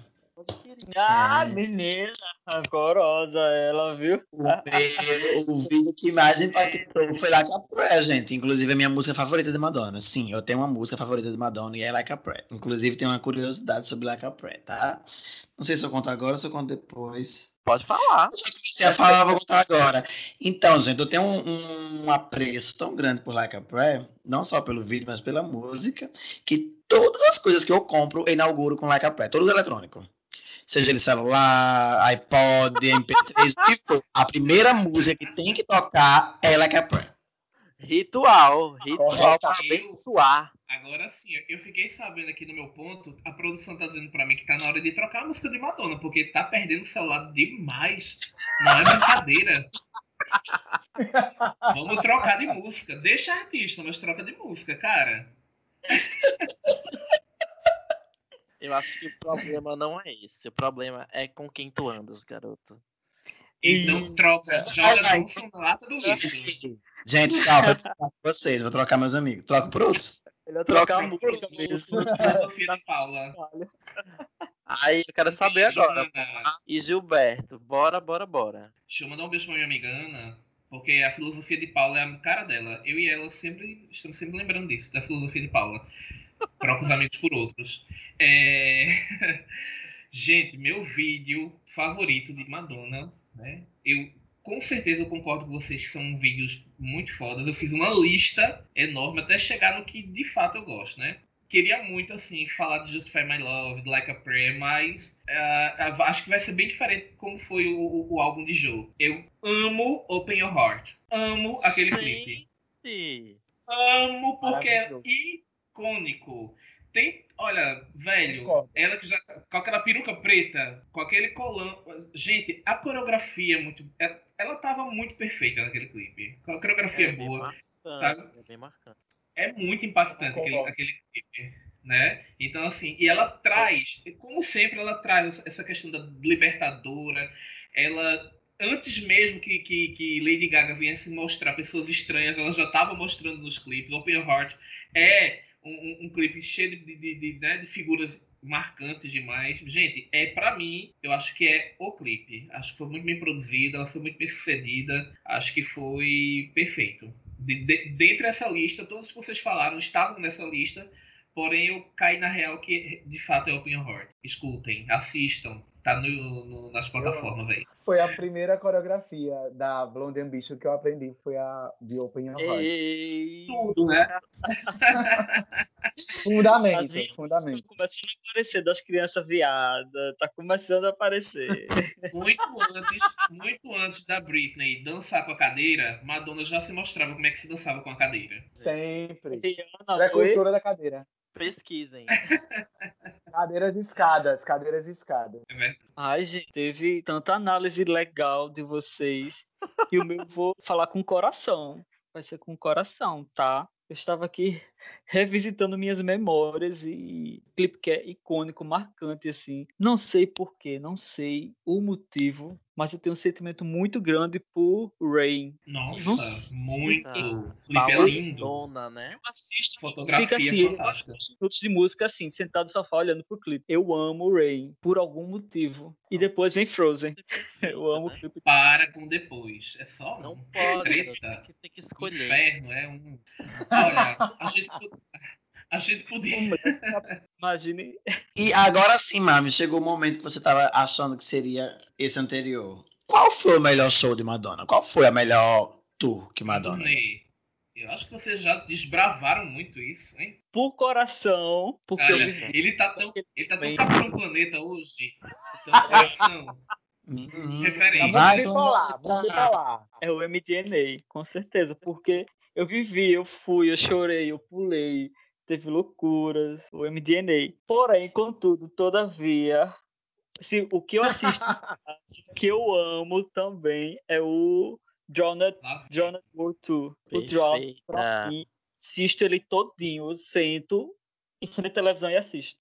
Ah, É. menina, rancorosa ela, viu? O, vídeo que mais impactou foi Like a Prayer, gente. Inclusive, é a minha música favorita de Madonna. Sim, eu tenho uma música favorita de Madonna e é Like a Prayer. Inclusive, tem uma curiosidade sobre Like a Prayer, tá? Não sei se eu conto agora ou se eu conto depois. Pode falar. Eu já comecei a falar, vou contar agora. Então, gente, eu tenho um, um apreço tão grande por Like a Prayer, não só pelo vídeo, mas pela música, que todas as coisas que eu compro, eu inauguro com Like a Prayer. Tudo eletrônico. Seja ele celular, iPod, MP3, o que for. A primeira música que tem que tocar é Like a Prayer. Ritual. Ritual pra abençoar. Agora sim, eu fiquei sabendo aqui no meu ponto, a produção tá dizendo pra mim que tá na hora de trocar a música de Madonna, porque tá perdendo o celular demais. Não é brincadeira. Vamos trocar de música. Deixa artista, mas troca de música, cara. Eu acho que o problema não é esse. O problema é com quem tu andas, garoto. Então troca, joga a música na lata do lixo. Gente, tchau, vou trocar com vocês, vou trocar meus amigos. Troco por outros? Ele Troca trocar a a música mesmo. Filosofia de Paula. Aí eu quero saber agora. E Gilberto, bora, bora, bora. Deixa eu mandar um beijo pra minha amiga Ana, porque a filosofia de Paula é a cara dela. Eu e ela sempre estamos sempre lembrando disso, da filosofia de Paula. Troca os amigos por outros. É... Gente, meu vídeo favorito de Madonna, né? Eu com certeza eu concordo com vocês que são vídeos muito fodas. Eu fiz uma lista enorme até chegar no que de fato eu gosto, né? Queria muito, assim, falar de Justify My Love, de Like a Prayer, mas ah, acho que vai ser bem diferente como foi o, o- o álbum de Joe. Eu amo Open Your Heart. Amo aquele clipe. Sim. Amo porque é icônico. Tem, olha, velho, Concordo. ela que já com aquela peruca preta, com aquele colão. Gente, a coreografia é muito. é- Ela tava muito perfeita naquele clipe. A coreografia é bem boa. marcante, sabe? É bem marcante. é muito impactante aquele, Concordo. aquele clipe, né? Então, assim, e ela traz, como sempre, ela traz essa questão da libertadora, ela, antes mesmo que, que, que Lady Gaga viesse mostrar pessoas estranhas, ela já estava mostrando nos clipes, Open Your Heart é um, um, clipe cheio de, de, de, né, de figuras marcantes demais. Gente, é para mim, eu acho que é o clipe. Acho que foi muito bem produzida, ela foi muito bem sucedida. Acho que foi perfeito. De, de, dentre essa lista, todos que vocês falaram estavam nessa lista, porém eu caí na real que de fato é Open Heart. Escutem, assistam, tá no, no- nas plataformas aí. Foi a primeira coreografia da Blonde Ambition que eu aprendi, foi a de Open Your Heart. Ei, Tudo, né? Fundamento, As fundamento. estão começando a aparecer das crianças viadas, tá começando a aparecer. Muito antes, muito antes da Britney dançar com a cadeira, Madonna já se mostrava como é que se dançava com a cadeira. Sempre. Precursora da cadeira. pesquisem. Cadeiras e escadas, cadeiras e escadas. É. Ai, gente, teve tanta análise legal de vocês que o meu vou falar com o coração. Vai ser com o coração, tá? Eu estava aqui revisitando minhas memórias e clipe que é icônico, marcante assim. Não sei porquê, não sei o motivo, mas eu tenho um sentimento muito grande por Rain. Nossa, muito. O clipe é lindo. Dona, né? Eu assisto, Fotografia fica assim, fantástica. minutos de música assim, sentado no sofá olhando pro clipe. Eu amo Rain por algum motivo. E depois vem Frozen. Eu amo o clipe. Para com depois. É só Não um. pode, treta. tem que, tem que escolher. Inferno, é um. Olha, a gente, a gente podia. Imagine. E agora sim, Mami, chegou o momento que você tava achando que seria esse anterior. Qual foi o melhor show de Madonna? Qual foi a melhor tour que Madonna? Eu acho que vocês já desbravaram muito isso, hein? Por coração, porque eu Olha, vivi. ele tá tão, ele tá tão Bem. Capitão Planeta hoje. Então, coração. Referência. Tá vai com- bipolar, muito bipolar. É o MDNA, com certeza, porque eu vivi, eu fui, eu chorei, eu pulei, teve loucuras, o MDNA. Porém, contudo, todavia, se, o que eu assisto, o que eu amo também é o Lá Drowned World Tour. O Drowned, pra mim, assisto ele todinho, eu sento em frente à televisão e assisto.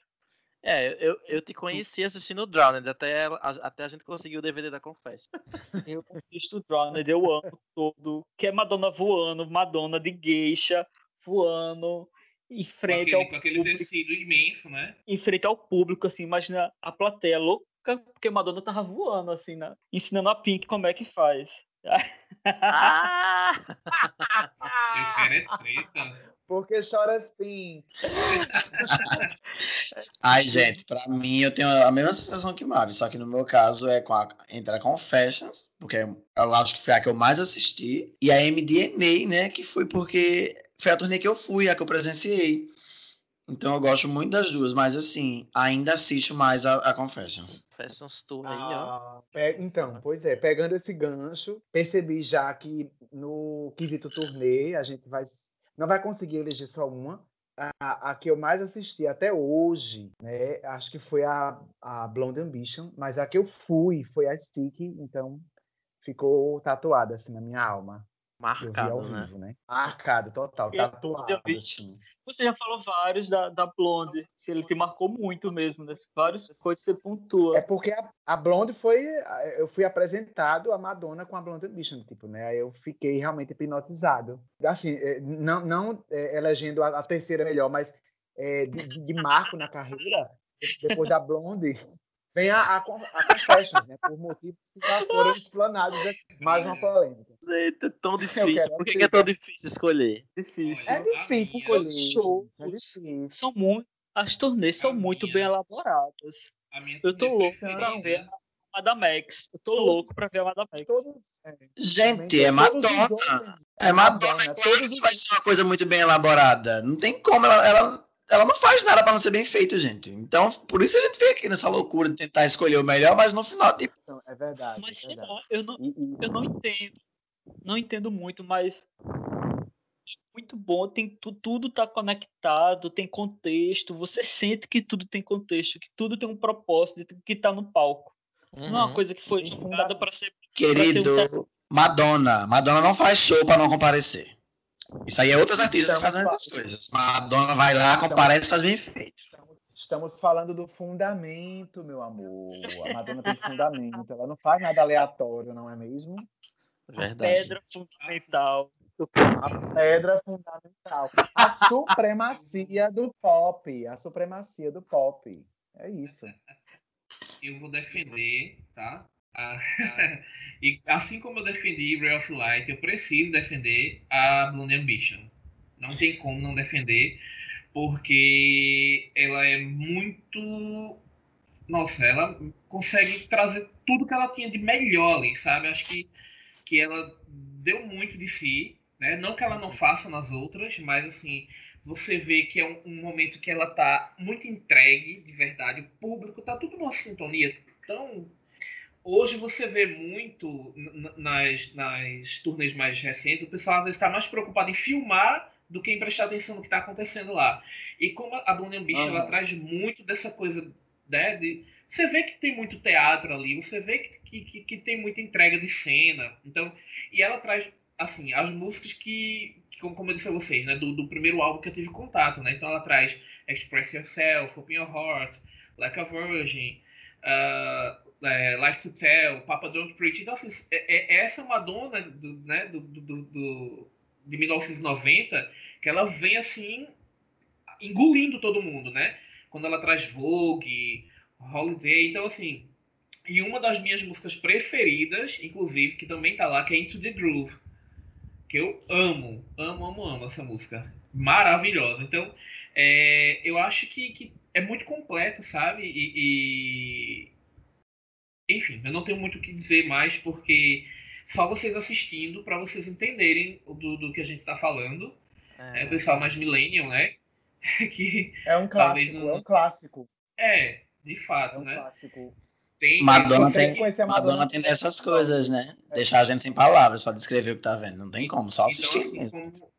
É, eu, eu te conheci assistindo o Drowned, até, a- até a gente conseguiu o DVD da Confess. Eu assisto o Drowned, eu amo todo. Que é Madonna voando, Madonna de geisha voando em com frente aquele, ao com aquele público, tecido imenso, né? em frente ao público, assim, imagina a plateia louca, porque Madonna tava voando, assim, né? ensinando a Pink como é que faz. Ah! É treta. Porque chora assim. Ai, gente, pra mim eu tenho a mesma sensação que o Mavi, só que no meu caso é com a, entre a Confessions, porque eu acho que foi a que eu mais assisti, e a MDNA, né, que foi porque foi a turnê que eu fui, a que eu presenciei. Então eu gosto muito das duas, mas assim, ainda assisto mais a, a Confessions. Fashions Tour aí, ó. Ah, pe- então, pois é, pegando esse gancho, percebi já que no quesito turnê a gente vai não vai conseguir eleger só uma. A, a que eu mais assisti até hoje, né? Acho que foi a, a Blonde Ambition, mas a que eu fui foi a Sticky, então ficou tatuada assim na minha alma. Eu vi ao Marcado, né? vivo, né? Marcado, total, tatuado. assim. Você já falou vários da, da Blonde, se ele te marcou muito mesmo, né? Várias coisas que você pontua. É porque a, a Blonde foi. Eu fui apresentado a Madonna com a Blonde Ambition, tipo, né? Aí eu fiquei realmente hipnotizado. Assim, é, não, não é, elegendo a, a terceira melhor, mas é, de, de- de marco na carreira, depois da Blonde, vem a, a, a Confessions, né? Por motivos que já foram explanados aqui. Mais uma polêmica. Eita, é tão difícil. quero Por que, é tão difícil escolher? difícil. É difícil escolher. show. É difícil. São muito, as turnês são A muito minha- bem elaboradas. A minha Eu tô louco pra ver a Madame X. Eu tô louco pra ver a Madame X. Todos, é, Gente, é os Madonna. É Madonna, Madonna, é todos claro que vai ser uma coisa muito bem elaborada. Não tem como, ela, ela, ela não faz nada pra não ser bem feito, gente. Então, por isso a gente fica aqui nessa loucura de tentar escolher o melhor, mas no final, tipo, Então, É verdade. Mas é verdade. eu não, eu não entendo. Não entendo muito, mas é muito bom, tem tu- tudo tá conectado, tem contexto, você sente que tudo tem contexto, que tudo tem um propósito, que tá no palco. Não é uma Uhum. coisa que foi jogada para ser querido, Madonna. Madonna não faz show pra não comparecer. Isso aí é outros artistas que Então, fazem fa- essas coisas. Madonna vai lá, comparece e faz bem feito. Estamos falando do fundamento, meu amor. A Madonna tem fundamento. Ela não faz nada aleatório, não é mesmo? Verdade. pedra fundamental. A pedra fundamental. A supremacia do pop. A supremacia do pop. É isso. eu vou defender, tá? Ah, e assim como eu defendi Ray of Light, eu preciso defender a Blonde Ambition. Não tem como não defender, porque ela é muito. Nossa, ela consegue trazer tudo que ela tinha de melhor ali, sabe? Acho que, que ela deu muito de si, né? Não que ela não faça nas outras, mas assim, você vê que é um, um momento que ela tá muito entregue, de verdade. O público tá tudo numa sintonia. Então, hoje você vê muito nas, nas turnês mais recentes, o pessoal às vezes está mais preocupado em filmar do que em prestar atenção no que está acontecendo lá. E como a Blonde Ambition, ela Aham. traz muito dessa coisa, né, de... Você vê que tem muito teatro ali, você vê que, que, que, que tem muita entrega de cena. Então, e ela traz assim, as músicas que, que como eu disse a vocês, né, do, do, primeiro álbum que eu tive contato, né? Então ela traz Express Yourself, Open Your Heart, Like a Virgin, uh, é, Life to Tell, Papa Don't Preach. Então, assim, é, é essa Madonna do, né, do, do, do, de 1990 que ela vem assim engolindo todo mundo, né? Quando ela traz Vogue, Holiday, então assim, e uma das minhas músicas preferidas, inclusive, que também tá lá, que é Into the Groove, que eu amo, amo, amo, amo essa música, maravilhosa. Então, é, eu acho que, que é muito completo, sabe? E, e, enfim, eu não tenho muito o que dizer mais porque só vocês assistindo para vocês entenderem do, do que a gente está falando. É. é o pessoal mais millennial, né? que é um clássico, não... é um clássico. É, de fato, é um né? Clássico. Tem, Madonna tem, Madonna, Madonna tem dessas coisas, né? É. Deixar a gente sem palavras para descrever o que tá vendo. Não tem como, só então, assistir então, assim, mesmo. Como...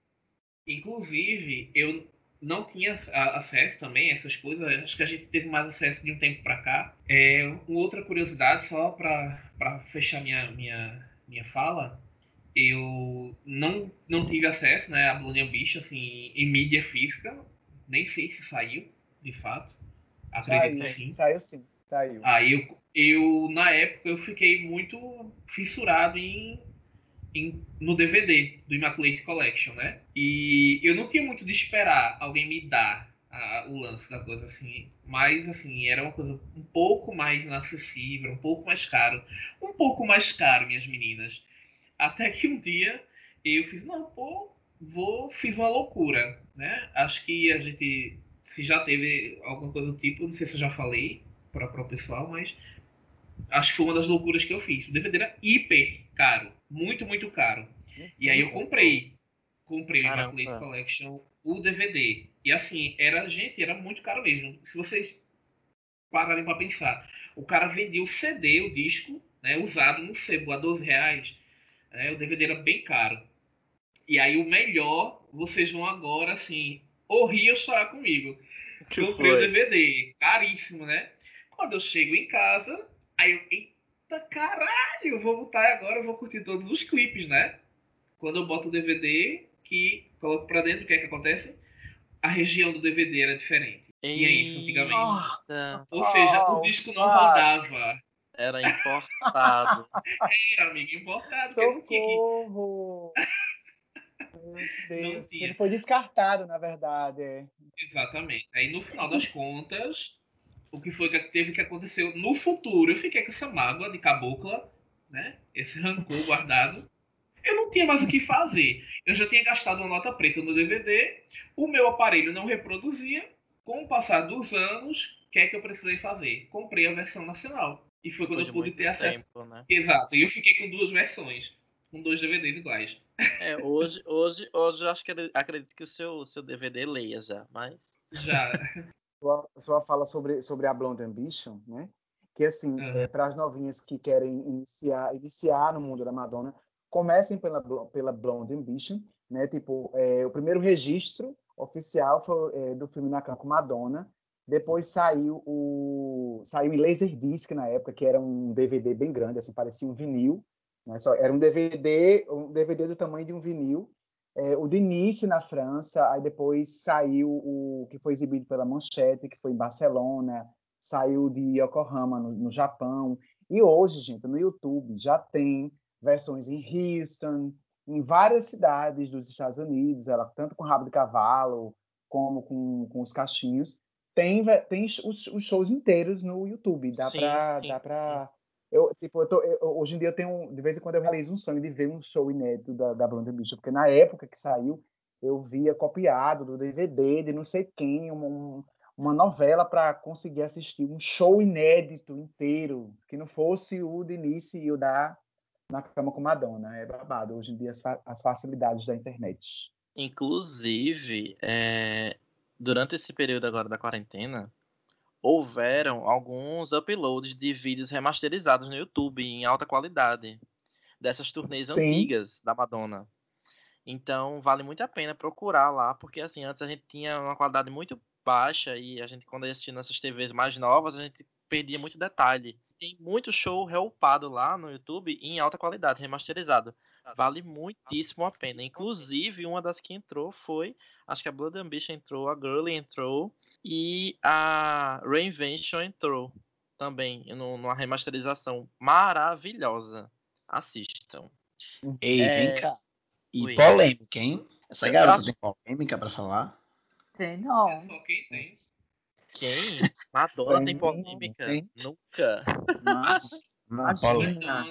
Inclusive, eu não tinha acesso também a essas coisas. Acho que a gente teve mais acesso de um tempo para cá. É, uma outra curiosidade, só para fechar minha, minha, minha fala, eu não, não tive acesso né, a Blonde Ambition assim, em mídia física. Nem sei se saiu, de fato. Acredito saiu, sim. Saiu sim, saiu. Aí eu, eu, na época, eu fiquei muito fissurado em em, no DVD do Immaculate Collection, né? E eu não tinha muito de esperar alguém me dar a, o lance da coisa assim, mas assim, era uma coisa um pouco mais inacessível, um pouco mais caro, um pouco mais caro, minhas meninas. Até que um dia eu fiz, não, pô, vou, fiz uma loucura, né? Acho que a gente, se já teve alguma coisa do tipo, não sei se eu já falei para o pessoal, mas acho que foi uma das loucuras que eu fiz. O DVD era hiper caro. Muito, muito caro. E aí eu comprei. Comprei Caramba. o Immaculate Collection, o DVD. E assim, era, gente, era muito caro mesmo. Se vocês pararem para pensar, o cara vendia o CD, o disco, né, usado no sebo a 12 reais. Né, o DVD era bem caro. E aí o melhor, vocês vão agora, assim, ou rir ou chorar comigo. Que Comprei foi? o DVD, caríssimo, né? Quando eu chego em casa, aí eu, eita caralho, eu vou botar agora, eu vou curtir todos os clipes, né? Quando eu boto o DVD, que coloco pra dentro, o que é que acontece? A região do DVD era diferente. Tinha isso antigamente. Nossa. Ou seja, o disco não rodava. Era importado. era, amigo, importado. Socorro! Meu Deus. Ele foi descartado, na verdade. Exatamente. Aí, no final das contas, o que foi que teve que acontecer no futuro. Eu fiquei com essa mágoa de cabocla, né? Esse rancor guardado. Eu não tinha mais o que fazer. Eu já tinha gastado uma nota preta no DVD, o meu aparelho não reproduzia. Com o passar dos anos, o que é que eu precisei fazer? Comprei a versão nacional. E foi quando Depois eu pude ter acesso. Tempo, né? Exato. E eu fiquei com duas versões. Com dois DVDs iguais. É, hoje, hoje, hoje eu acho que acredito que o seu, seu DVD leia já, mas. Já. sua, sua fala sobre, sobre a Blonde Ambition, né? Que, assim, uhum. é, para as novinhas que querem iniciar, iniciar no mundo da Madonna, comecem pela, pela Blonde Ambition, né? Tipo, é, o primeiro registro oficial foi é, do filme Na com Madonna. Depois saiu o saiu em Laserdisc na época, que era um DVD bem grande, assim, parecia um vinil. Né? Só, era um DVD, um DVD do tamanho de um vinil, é, o Denise na França, aí depois saiu o que foi exibido pela Manchete, que foi em Barcelona, saiu de Yokohama, no, no Japão. E hoje, gente, no YouTube já tem versões em Houston, em várias cidades dos Estados Unidos, ela tanto com rabo de cavalo como com, com os cachinhos. Tem, tem os, os shows inteiros no YouTube, dá para eu, tipo, eu tô, eu, hoje em dia eu tenho, de vez em quando eu realizo um sonho de ver um show inédito da, da Beach, porque na época que saiu, eu via copiado do DVD de não sei quem, uma, uma novela para conseguir assistir um show inédito inteiro, que não fosse o de início e o da Na Cama com Madonna. É babado, hoje em dia, as, as facilidades da internet. Inclusive, é, durante esse período agora da quarentena, houveram alguns uploads de vídeos remasterizados no YouTube em alta qualidade dessas turnês Sim. antigas da Madonna. Então vale muito a pena procurar lá, porque assim, antes a gente tinha uma qualidade muito baixa e a gente quando assistia nessas TVs mais novas, a gente perdia muito detalhe. Tem muito show reupado lá no YouTube em alta qualidade, remasterizado. Vale muitíssimo a pena. Inclusive, uma das que entrou foi. Acho que a Blood Ambition entrou, a Girly entrou e a Reinvention entrou também no, numa remasterização maravilhosa. Assistam. Ei, é... vem cá. E Oi. polêmica, hein? Essa Eu garota tem polêmica pra falar? Tem, não. É só quem tem. Quem? Madonna tem polêmica? Tem. Nunca. Mas, Madonna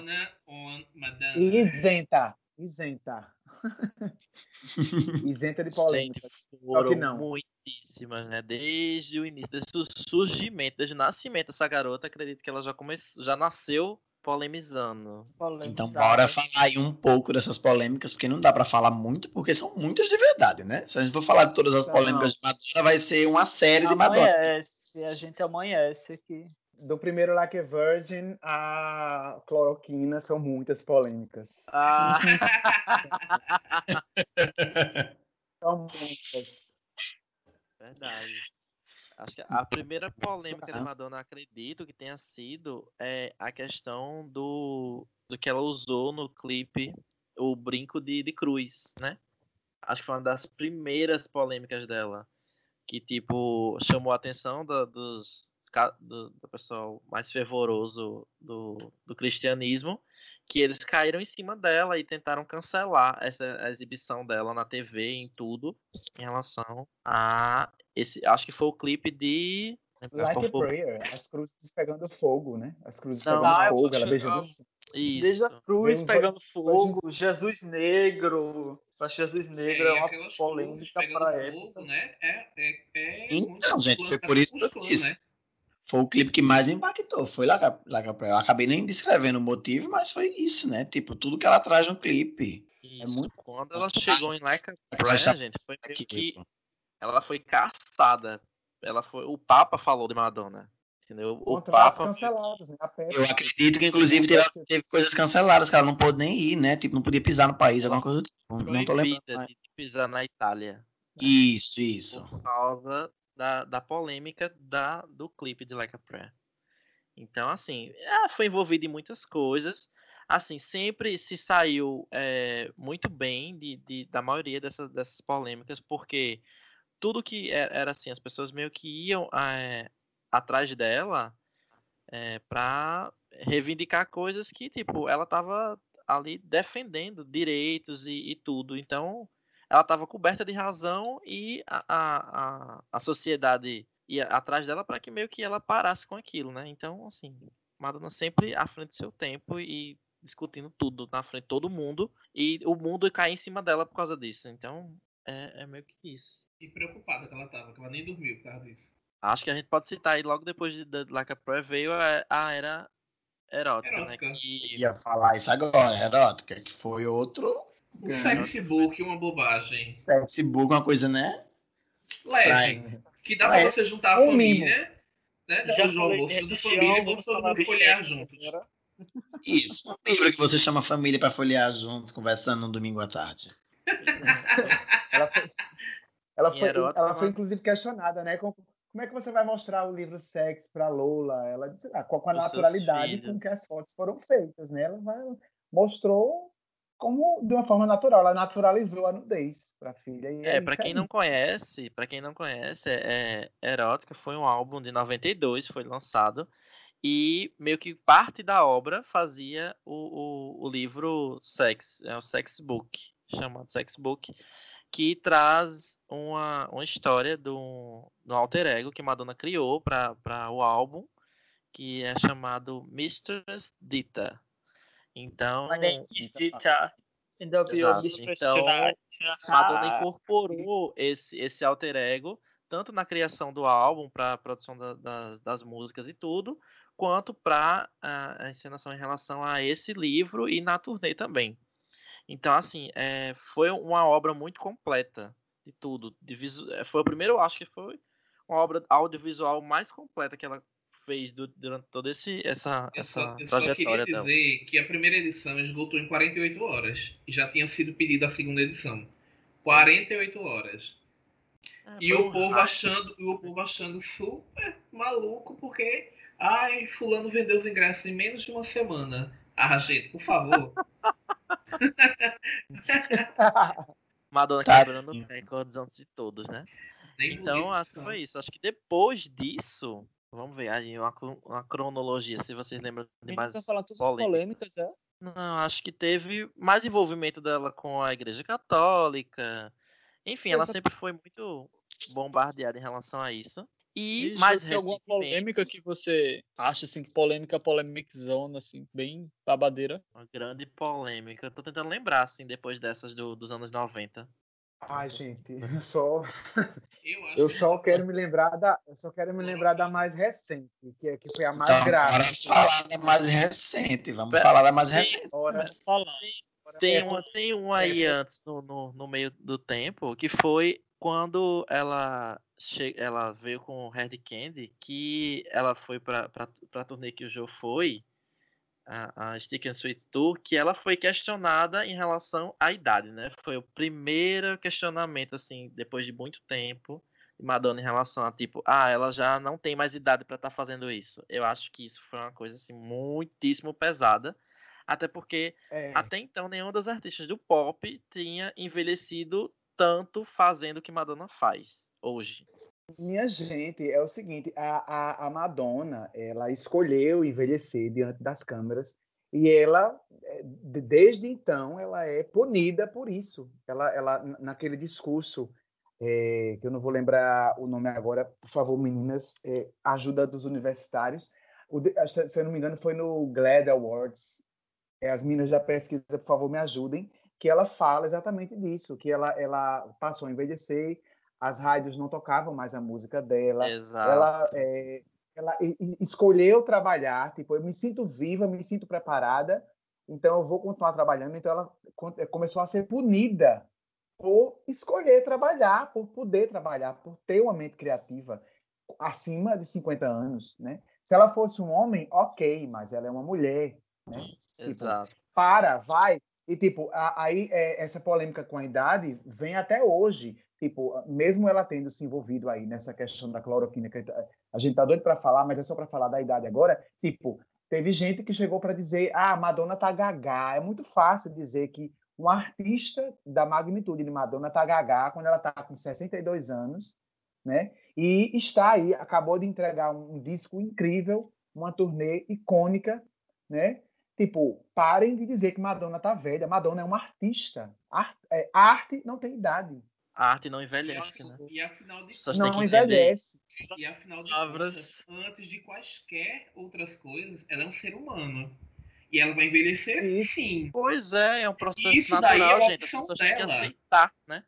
on Madonna. Isenta. Isenta. Isenta de polêmica. Gente, foram não. Muitíssimas, né? Desde o início, desde o surgimento, desde o nascimento dessa garota, acredito que ela já começou, já nasceu polemizando. Então, bora falar aí um pouco dessas polêmicas, porque não dá para falar muito, porque são muitas de verdade, né? Se a gente for falar de todas as polêmicas de Madonna, vai ser uma série de Madonna. Se a gente amanhece aqui. Do primeiro Like a Virgin a cloroquina são muitas polêmicas. Ah. são muitas. Verdade. Acho que a primeira polêmica de Madonna, acredito que tenha sido é, a questão do, do que ela usou no clipe, o brinco de, de cruz, né? Acho que foi uma das primeiras polêmicas dela. Que, tipo, chamou a atenção da, dos, do, do pessoal mais fervoroso do, do cristianismo, que eles caíram em cima dela e tentaram cancelar essa exibição dela na TV, em tudo, em relação a esse. Acho que foi o clipe de. Like a Prayer, as cruzes pegando fogo, né? As cruzes Não, pegando ah, fogo, ela beijando. Isso. Desde as cruzes pegando fogo, Jesus Negro. Acho que Jesus Negro é, é uma polêmica para época. Né? É, é, é então, gente, foi por isso que eu disse. Né? Foi o clipe que mais me impactou. Foi lá, lá eu acabei nem descrevendo o motivo, mas foi isso, né? Tipo, tudo que ela traz no clipe. Isso. É muito quando ela chegou em Like a Prayer, gente, foi meio que tipo. ela foi caçada. Ela foi, o Papa falou de Madonna. Entendeu? O Papa cancelados, né? Eu acredito que inclusive teve, teve, coisas canceladas que ela não pôde nem ir, né? Tipo, não podia pisar no país, alguma coisa do tipo. Não tô lembrando. de pisar na Itália. Isso, isso. Por causa da, da polêmica da, do clipe de Like a Prayer. Então, assim, ela foi envolvida em muitas coisas. Assim, sempre se saiu é, muito bem de, de, da maioria dessas, dessas polêmicas, porque tudo que era, era assim, as pessoas meio que iam é, atrás dela é, para reivindicar coisas que, tipo, ela tava ali defendendo direitos e, e tudo. Então, ela estava coberta de razão e a, a, a, sociedade ia atrás dela para que meio que ela parasse com aquilo, né? Então, assim, Madonna sempre à frente do seu tempo e discutindo tudo na frente de todo mundo e o mundo cai em cima dela por causa disso. Então, é, é meio que isso. E preocupada que ela tava, que ela nem dormiu por causa disso. Acho que a gente pode citar aí, logo depois de The Like a Prayer veio a, a era erótica, né? erótica. né? Que... Ia falar isso agora, erótica, que foi outro o sexbook, uma bobagem. Sexbook, uma coisa, né? Leve. Que dá pra você juntar a família, né? Depois do almoço, da família e vamos todo mundo folhear juntos. Isso. Um livro que você chama família para folhear juntos, conversando no domingo à tarde. ela foi, ela foi, ela foi inclusive questionada, né? Como, como é que você vai mostrar o livro Sexo para Lola? Ela disse, ah, com a naturalidade com que as fotos foram feitas, né? Ela vai, mostrou como de uma forma natural, ela naturalizou a nudez para a filha. é, é para quem não conhece, para quem não conhece, é, Erótica foi um álbum de 92, foi lançado e meio que parte da obra fazia o, o, o livro Sex, é o Sex Book, chamado Sex Book, que traz uma, uma história do, do alter ego que Madonna criou para o álbum, que é chamado Mistress Dita. Então. My name is Dita. Então, Madonna incorporou esse, esse alter ego tanto na criação do álbum, para a produção da, da, das músicas e tudo, quanto para a, a, encenação em relação a esse livro e na turnê também. Então, assim, é, foi uma obra muito completa de tudo. De visu... É, foi o primeiro, acho que foi uma obra audiovisual mais completa que ela fez durante toda esse, essa, eu só, essa eu trajetória. Eu só queria dizer que a primeira edição esgotou em 48 horas e já tinha sido pedida a segunda edição. 48 horas. É, e o povo achando, o povo achando super maluco porque ai, fulano vendeu os ingressos em menos de uma semana. Ah, gente, por favor. Madonna quebrando recordes antes de todos, né? então, acho que foi isso. Acho que depois disso, vamos ver aí uma, uma cronologia, se vocês lembram de mais tá falando polêmicas. polêmicas, é? Não, acho que teve mais envolvimento dela com a Igreja Católica. Enfim, ela sempre foi muito bombardeada em relação a isso. E mais recentemente... alguma polêmica que você acha assim, polêmica, polêmica zona, assim, bem babadeira? Uma grande polêmica. tô tentando lembrar, assim, depois dessas do, dos anos 90. Ai, gente, eu só eu, só quero me lembrar da eu só quero me lembrar da mais recente, que é que foi a mais então, grave. Vamos falar da mais recente, vamos Pera, falar da mais recente. Bora falar. Tem uma, tem um aí antes no, no, no meio do tempo que foi quando ela che... ela veio com o Red Candy, que ela foi para a turnê que o Joe foi, a, a Stick and Sweet Tour, que ela foi questionada em relação à idade, né? Foi o primeiro questionamento, assim, depois de muito tempo, de Madonna em relação a, tipo, ah, ela já não tem mais idade para estar tá fazendo isso. Eu acho que isso foi uma coisa, assim, muitíssimo pesada, até porque é. até então nenhum dos artistas do pop tinha envelhecido tanto fazendo o que Madonna faz hoje. Minha gente, é o seguinte, a, a, a Madonna, ela escolheu envelhecer diante das câmeras e ela, é, desde então, ela é punida por isso. Ela, ela naquele discurso, é, que eu não vou lembrar o nome agora, por favor, meninas, é, ajuda dos universitários. O, se eu não me engano, foi no GLAD Awards. É, as meninas da pesquisa, por favor, me ajudem. Que ela fala exatamente disso, que ela, ela passou a envelhecer, as rádios não tocavam mais a música dela. Exato. Ela, é, ela escolheu trabalhar, tipo, eu me sinto viva, me sinto preparada, então eu vou continuar trabalhando. Então ela é, começou a ser punida por escolher trabalhar, por poder trabalhar, por ter uma mente criativa acima de 50 anos, né? Se ela fosse um homem, ok, mas ela é uma mulher, né? Tipo, Exato. para, vai. E, tipo, aí é, essa polêmica com a idade vem até hoje tipo, mesmo ela tendo se envolvido aí nessa questão da cloroquina, que a gente tá doido para falar, mas é só para falar da idade agora, tipo, teve gente que chegou para dizer, ah, Madonna tá gagá. É muito fácil dizer que um artista da magnitude de Madonna tá gagá quando ela tá com 62 anos, né? E está aí, acabou de entregar um, disco incrível, uma turnê icônica, né? Tipo, parem de dizer que Madonna tá velha. Madonna é uma artista. Art, é, arte não tem idade. A arte não envelhece, e, né? E afinal de contas. Não envelhece. E afinal de contas, antes de quaisquer outras coisas, ela é um ser humano. E ela vai envelhecer, Isso. sim. Pois é, é um processo Isso natural, daí é uma gente. opção dela. aceitar, né?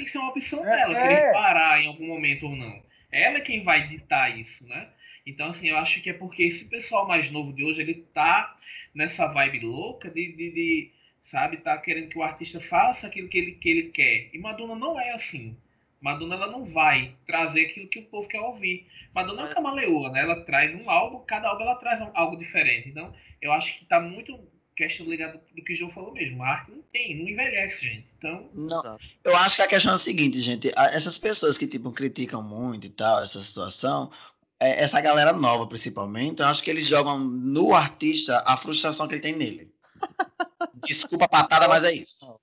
Isso é uma opção é, dela, é. querer parar em algum momento ou não. Ela é quem vai ditar isso, né? Então, assim, eu acho que é porque esse pessoal mais novo de hoje, ele tá nessa vibe louca de, de, de sabe? Tá querendo que o artista faça aquilo que ele, que ele quer. E Madonna não é assim. Madonna ela não vai trazer aquilo que o povo quer ouvir. Madonna é uma camaleoa, né? Ela traz um álbum, cada álbum ela traz algo diferente. Então, eu acho que tá muito questão ligada do que o João falou mesmo. A arte não tem, não envelhece, gente. Então, não. Eu acho que a questão é a seguinte, gente, essas pessoas que tipo criticam muito e tal essa situação, é, essa galera nova principalmente, eu acho que eles jogam no artista a frustração que ele tem nele. Desculpa a patada, mas é isso.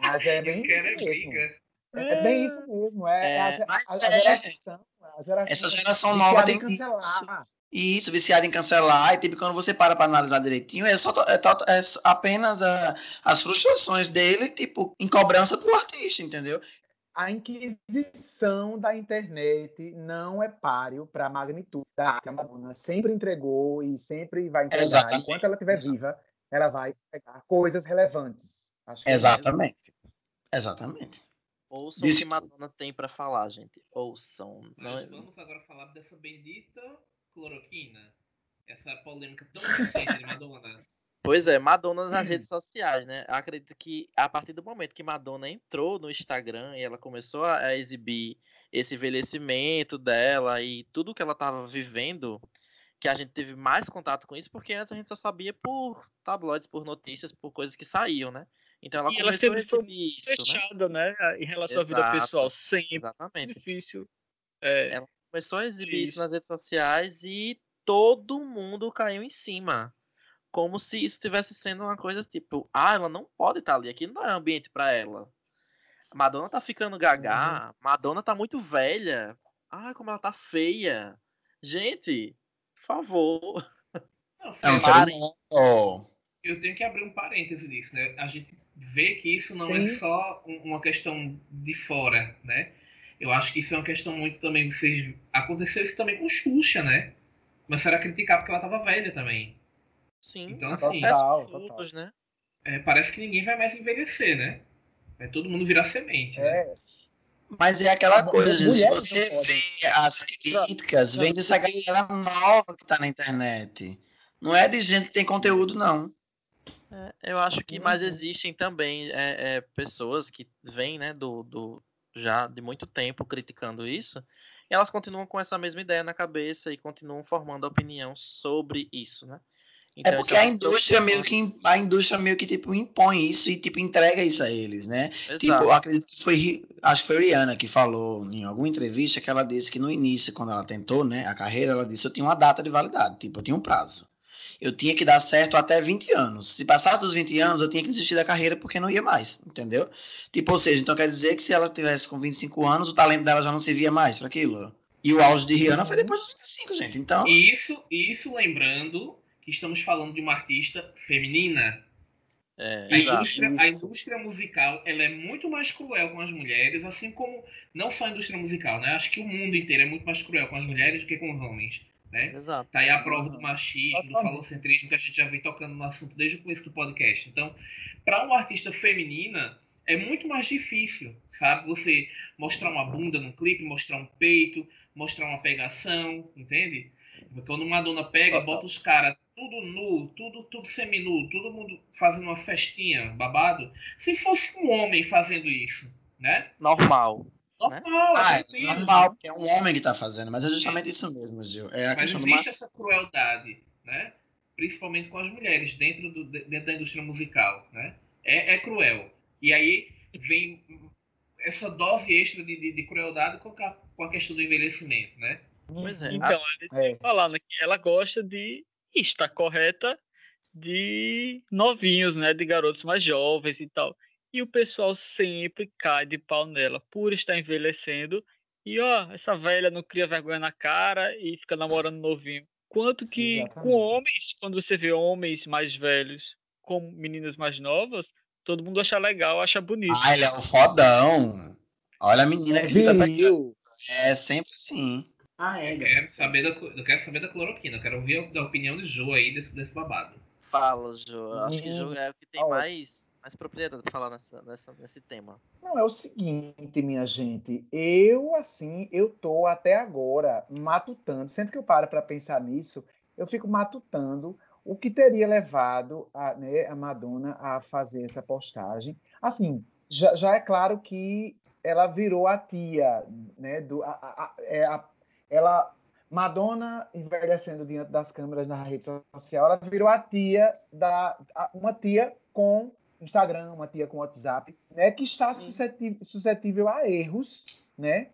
Mas é bem isso é mesmo. É bem isso mesmo. É, é a, a, a, é. geração, a, geração, Essa geração nova tem cancelar. Isso. Isso, viciado em cancelar. E tipo, quando você para para analisar direitinho, é, só, é, é apenas a, as frustrações dele, tipo, em cobrança do artista, entendeu? A inquisição da internet não é páreo para a magnitude da arte. A Madonna sempre entregou e sempre vai entregar. Exatamente. Enquanto ela estiver viva, ela vai pegar coisas relevantes. É Exatamente. É Exatamente. Ouçam Disse... o que Madonna tem para falar, gente. Ouçam. Mas Não... vamos agora falar dessa bendita cloroquina. Essa polêmica tão recente de Madonna. Pois é, Madonna nas redes sociais, né? Eu acredito que a partir do momento que Madonna entrou no Instagram e ela começou a exibir esse envelhecimento dela e tudo que ela estava vivendo, que a gente teve mais contato com isso, porque antes a gente só sabia por tabloides, por notícias, por coisas que saíam, né? Então ela e ela sempre foi isso, né? fechada, né? né? Em relação Exato, à vida pessoal, sempre. Exatamente. Difícil. É... Ela começou a exibir isso. isso nas redes sociais e todo mundo caiu em cima. como se isso estivesse sendo uma coisa tipo, ah, ela não pode estar ali, aqui não é ambiente para ela. Madonna tá ficando gagá, uhum. Madonna tá muito velha. Ai, como ela tá feia. Gente, favor. Não, é Eu tenho que abrir um parêntese nisso, né? A gente vê que isso não é Sim. é só uma questão de fora, né? Eu acho que isso é uma questão muito também. Vocês... Aconteceu isso também com Xuxa, né? Começaram a criticar porque ela tava velha também. Sim, então, assim, total, total. né? É, parece que ninguém vai mais envelhecer, né? Vai todo mundo virar semente. Né? Mas é aquela coisa, gente, se você vê as críticas, vem dessa galera nova que tá na internet. Não é de gente que tem conteúdo, não. É, eu acho que mais uhum. existem também é, é, pessoas que vêm, né, do, do, já de muito tempo criticando isso, e elas continuam com essa mesma ideia na cabeça e continuam formando opinião sobre isso, né? É então, é porque a indústria meio que a indústria meio que tipo impõe isso e tipo entrega isso a eles, né? Exato. Tipo, acredito que foi acho que foi Rihanna que falou em alguma entrevista que ela disse que no início quando ela tentou, né, a carreira, ela disse eu tinha uma data de validade, tipo, eu tinha um prazo. Eu tinha que dar certo até 20 anos. Se passasse dos 20 anos, eu tinha que desistir da carreira porque não ia mais, entendeu? Tipo, ou seja, então quer dizer que se ela tivesse com 25 anos, o talento dela já não servia mais para aquilo. E o auge de Rihanna foi depois dos 25, gente. Então, isso, isso lembrando que estamos falando de uma artista feminina. É, a, indústria, a, indústria, musical ela é muito mais cruel com as mulheres, assim como não só a indústria musical, né? Acho que o mundo inteiro é muito mais cruel com as mulheres do que com os homens. Né? Exato. Tá aí a prova do machismo, do falocentrismo que a gente já vem tocando no assunto desde o começo do podcast. Então, para uma artista feminina, é muito mais difícil, sabe? Você mostrar uma bunda no clipe, mostrar um peito, mostrar uma pegação, entende? Quando uma dona pega, bota os caras tudo nu, tudo, tudo seminu, todo mundo fazendo uma festinha, babado. Se fosse um homem fazendo isso, né? Normal. Normal, né? ah, é normal, porque é um homem que está fazendo, mas é justamente isso mesmo, Gil. É a mas existe do... essa crueldade, né? Principalmente com as mulheres dentro, do, dentro da indústria musical, né? É, é cruel. E aí vem essa dose extra de, de, de crueldade com a, com a questão do envelhecimento, né? Pois é. Então, a é. falando que ela gosta de está correta de novinhos, né, de garotos mais jovens e tal. E o pessoal sempre cai de pau nela por estar envelhecendo. E ó, essa velha não cria vergonha na cara e fica namorando novinho. Quanto que Exatamente. com homens, quando você vê homens mais velhos com meninas mais novas, todo mundo acha legal, acha bonito. Ah, ele é um fodão. Olha a menina que tá É sempre assim. Ah, é. Eu quero saber da, eu quero saber da cloroquina. Eu quero ouvir a, da opinião de Jo aí desse, desse babado. Fala, Jo. Acho que Jo é o que tem mais, mais propriedade para falar nessa, nessa, nesse tema. Não, é o seguinte, minha gente. Eu, assim, eu tô até agora matutando. Sempre que eu paro para pensar nisso, eu fico matutando o que teria levado a, né, a Madonna a fazer essa postagem. Assim, já, já é claro que ela virou a tia, né? Do, a, a, é a, ela Madonna envelhecendo diante das câmeras na rede social, ela virou a tia da uma tia com Instagram, uma tia com WhatsApp, né, que está suscetível, suscetível a erros, né?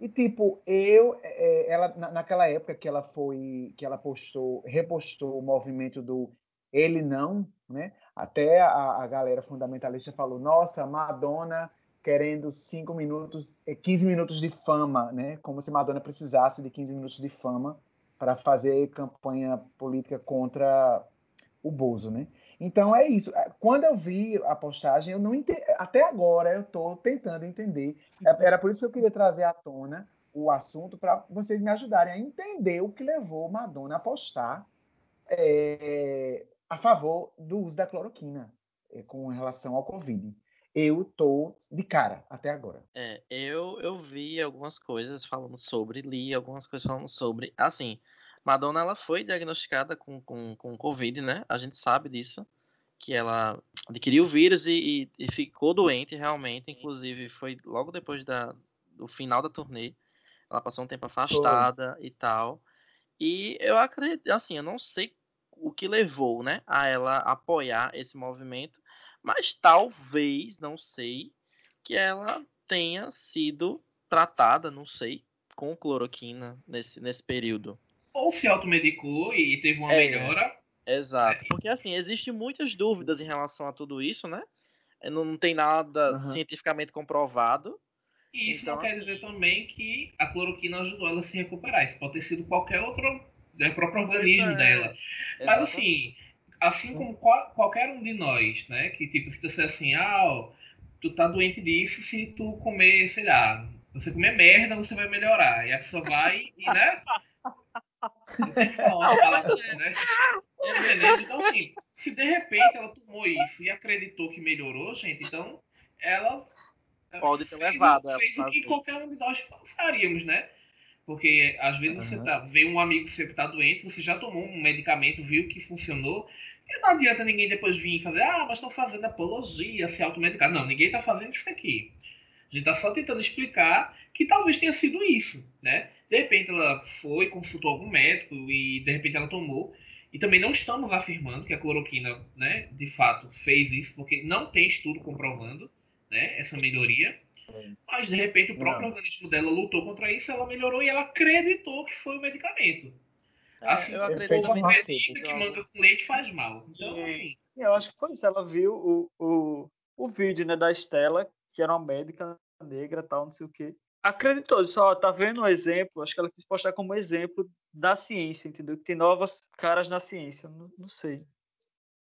E tipo, eu, é, ela naquela época que ela foi, que ela postou, repostou o movimento do ele não, né? Até a, a galera fundamentalista falou: "Nossa, Madonna querendo 5 minutos, 15 é, minutos de fama, né? Como se Madonna precisasse de 15 minutos de fama para fazer campanha política contra o Bozo, né? Então é isso. É, quando eu vi a postagem, eu não entendi, até agora eu estou tentando entender. É, era por isso que eu queria trazer à tona o assunto para vocês me ajudarem a entender o que levou Madonna a postar é, a favor do uso da cloroquina é, com relação ao Covid eu tô de cara até agora. É, eu, eu vi algumas coisas falando sobre, li algumas coisas falando sobre. Assim, Madonna ela foi diagnosticada com, com, com Covid, né? A gente sabe disso. Que ela adquiriu o vírus e, e, e ficou doente realmente. Inclusive, foi logo depois da, do final da turnê. Ela passou um tempo afastada foi. e tal. E eu acredito, assim, eu não sei o que levou, né, a ela apoiar esse movimento mas talvez, não sei, que ela tenha sido tratada, não sei, com cloroquina nesse, nesse período. Ou se automedicou e teve uma é. melhora, Exato, porque assim, existem muitas dúvidas em relação a tudo isso, né? Não, não tem nada uhum. cientificamente comprovado. E isso então, não quer dizer também que a cloroquina ajudou ela a se recuperar. Isso pode ter sido qualquer outro, é, próprio organismo é. dela. Mas assim, assim como qual, qualquer um de nós, né? Que tipo, se disser assim, ah, tu tá doente disso, se tu comer, sei lá, você comer merda, você vai melhorar. E a pessoa vai e, né? Tem que falar umas palavras assim, né? Então, assim, se de repente ela tomou isso e acreditou que melhorou, gente, então ela pode ter levado. Fez o que qualquer um de nós faríamos, né? Porque às vezes uhum. você tá, vê um amigo seu que tá doente, você já tomou um medicamento, viu que funcionou, e não adianta ninguém depois vir fazer, ah, mas estão fazendo apologia, se automedicar. Não, ninguém tá fazendo isso aqui. A gente tá só tentando explicar que talvez tenha sido isso, né? De repente ela foi, consultou algum médico e de repente ela tomou. E também não estamos afirmando que a cloroquina, né, de fato, fez isso, porque não tem estudo comprovando né, essa melhoria. Mas de repente o próprio não. organismo dela lutou contra isso, ela melhorou e ela acreditou que foi o medicamento. É, assim, eu acredito o povo que manga com leite faz mal. Então, assim. Eu acho que foi isso. Ela viu o, o, o vídeo né, da Estela, que era uma médica negra, tal, não sei o quê acreditou, só tá vendo um exemplo, acho que ela quis postar como exemplo da ciência, entendeu? Que tem novas caras na ciência, não, não sei.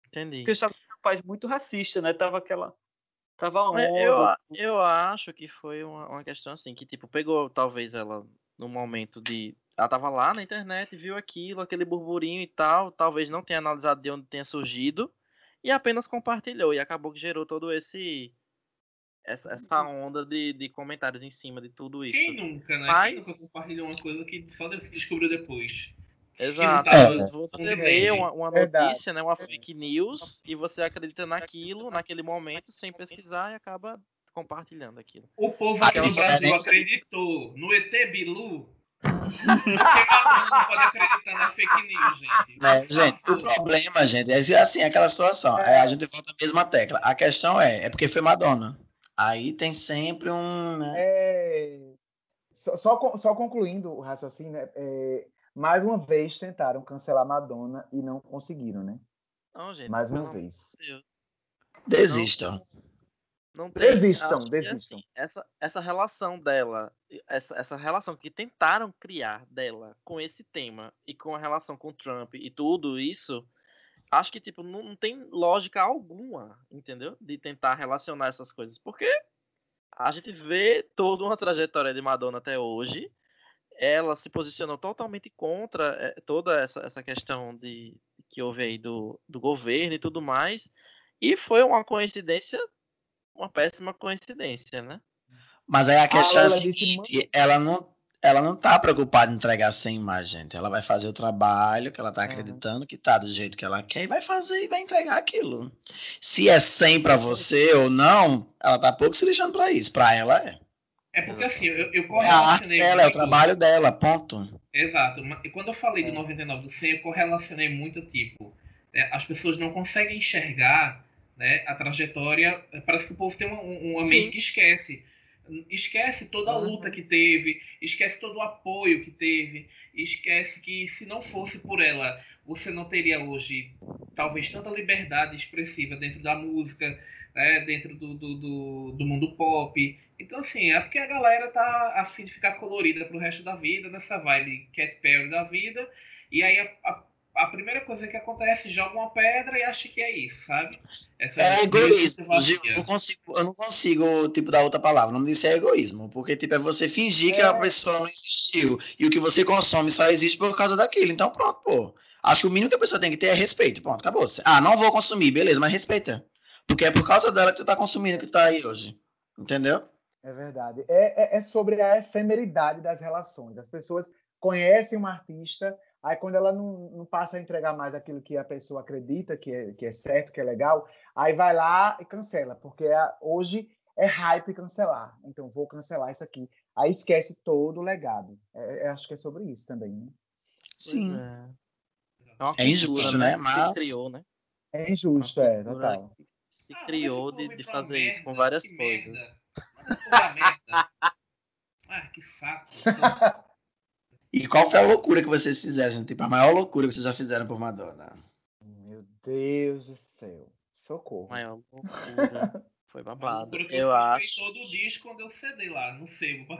Entendi. Porque estava um país muito racista, né? Tava aquela tava onda. Eu, eu acho que foi uma, uma questão assim, que tipo, pegou talvez ela no momento de ela tava lá na internet, viu aquilo, aquele burburinho e tal, talvez não tenha analisado de onde tenha surgido e apenas compartilhou e acabou que gerou todo esse essa, essa onda de, de comentários em cima de tudo isso. Quem nunca, né? Mas... Quem nunca compartilhou uma coisa que só descobriu depois? Exato. Tá você vê uma, uma notícia, né, uma fake news, e você acredita naquilo, naquele momento, sem pesquisar, e acaba compartilhando aquilo. O povo aqui no Brasil acreditou no ET Bilu. Não pode acreditar na fake news, gente. É, gente, o problema, gente, é assim, aquela situação. É, a gente volta a mesma tecla. A questão é, é porque foi Madonna. Aí tem sempre um. Né? É... Só, só, só, concluindo o raciocínio, é, mais uma vez tentaram cancelar Madonna e não conseguiram, né? Não, gente. Mais uma não, vez. Desistam. Não, não tem, desistam, desistam. Assim, essa, essa relação dela, essa, essa relação que tentaram criar dela com esse tema e com a relação com Trump e tudo isso, acho que, tipo, não, não, tem lógica alguma, entendeu? De tentar relacionar essas coisas. Porque a gente vê toda uma trajetória de Madonna até hoje. Ela se posicionou totalmente contra eh, toda essa, essa questão de que houve aí do, do governo e tudo mais. E foi uma coincidência, uma péssima coincidência, né? Mas aí a questão ah, é a seguinte, ela não ela não tá preocupada em entregar sem imagem. Ela vai fazer o trabalho que ela tá acreditando que tá do jeito que ela quer e vai fazer e vai entregar aquilo. Se é 100 para você ou não, ela tá pouco se lixando para isso. Para ela é. É porque assim, eu, eu correlacionei. É a arte dela, é o trabalho dela, ponto. Exato. E quando eu falei do 99 do 100, eu correlacionei muito, tipo, né, as pessoas não conseguem enxergar né, a trajetória. Parece que o povo tem uma, uma mente que esquece esquece toda a luta que teve, esquece todo o apoio que teve, esquece que se não fosse por ela, você não teria hoje talvez tanta liberdade expressiva dentro da música, né, dentro do, do, do, do mundo pop. Então, assim, é porque a galera tá afim de ficar colorida pro resto da vida, nessa vibe Cat Perry da vida, e aí a, a a primeira coisa que acontece, joga uma pedra e acha que é isso, sabe? Essa é, é egoísmo. Eu não, consigo, eu não consigo, tipo, dar outra palavra. Não disse é egoísmo. Porque, tipo, é você fingir é. que a pessoa não existiu. E o que você consome só existe por causa daquilo. Então, pronto, pô. Acho que o mínimo que a pessoa tem que ter é respeito. Pronto, acabou. Ah, não vou consumir, beleza, mas respeita. Porque é por causa dela que tu tá consumindo, que tu tá aí hoje. Entendeu? É verdade. É, é, é sobre a efemeridade das relações. As pessoas conhecem uma artista Aí, quando ela não, não, passa a entregar mais aquilo que a pessoa acredita que é, que é certo, que é legal, aí vai lá e cancela, porque é, hoje é hype cancelar. Então, vou cancelar isso aqui. Aí esquece todo o legado. É, é acho que é sobre isso também, né? Sim. É, é injusto, né? né? Mas... criou, né? É injusto, é, total. Se criou de, de fazer merda, isso com várias coisas. ah, que saco. E qual foi a loucura que vocês fizeram? Tipo, a maior loucura que vocês já fizeram por Madonna? Deus do céu. Socorro. Maior loucura. Foi babado. Porque Eu eu acho. fiz todo o disco quando eu CD lá, no sebo.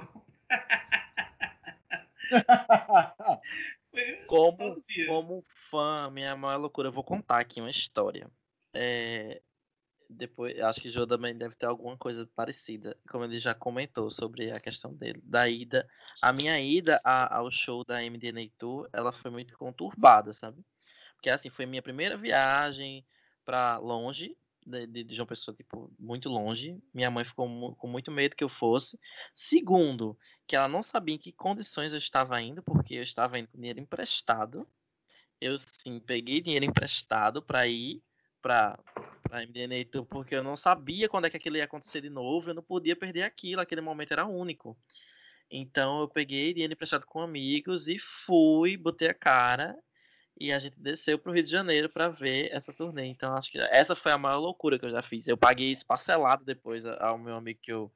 Foi Como, todo dia. como fã, minha maior loucura, eu vou contar aqui uma história. É, depois, acho que o Joe também deve ter alguma coisa parecida, como ele já comentou sobre a questão dele, da ida. A minha ida a- ao show da MDNA Tour, ela foi muito conturbada, sabe? Porque assim, foi minha primeira viagem pra longe, de, de- de João Pessoa, tipo, muito longe. Minha mãe ficou mu- com muito medo que eu fosse. Segundo, que ela não sabia em que condições eu estava indo, porque eu estava indo com dinheiro emprestado. Eu sim, peguei dinheiro emprestado para ir para para MDNA Tour, porque eu não sabia quando é que aquilo ia acontecer de novo, eu não podia perder aquilo, aquele momento era único. Então eu peguei dinheiro emprestado com amigos e fui, botei a cara e a gente desceu pro Rio de Janeiro para ver essa turnê. Então acho que essa foi a maior loucura que eu já fiz. Eu paguei isso parcelado depois ao meu amigo que eu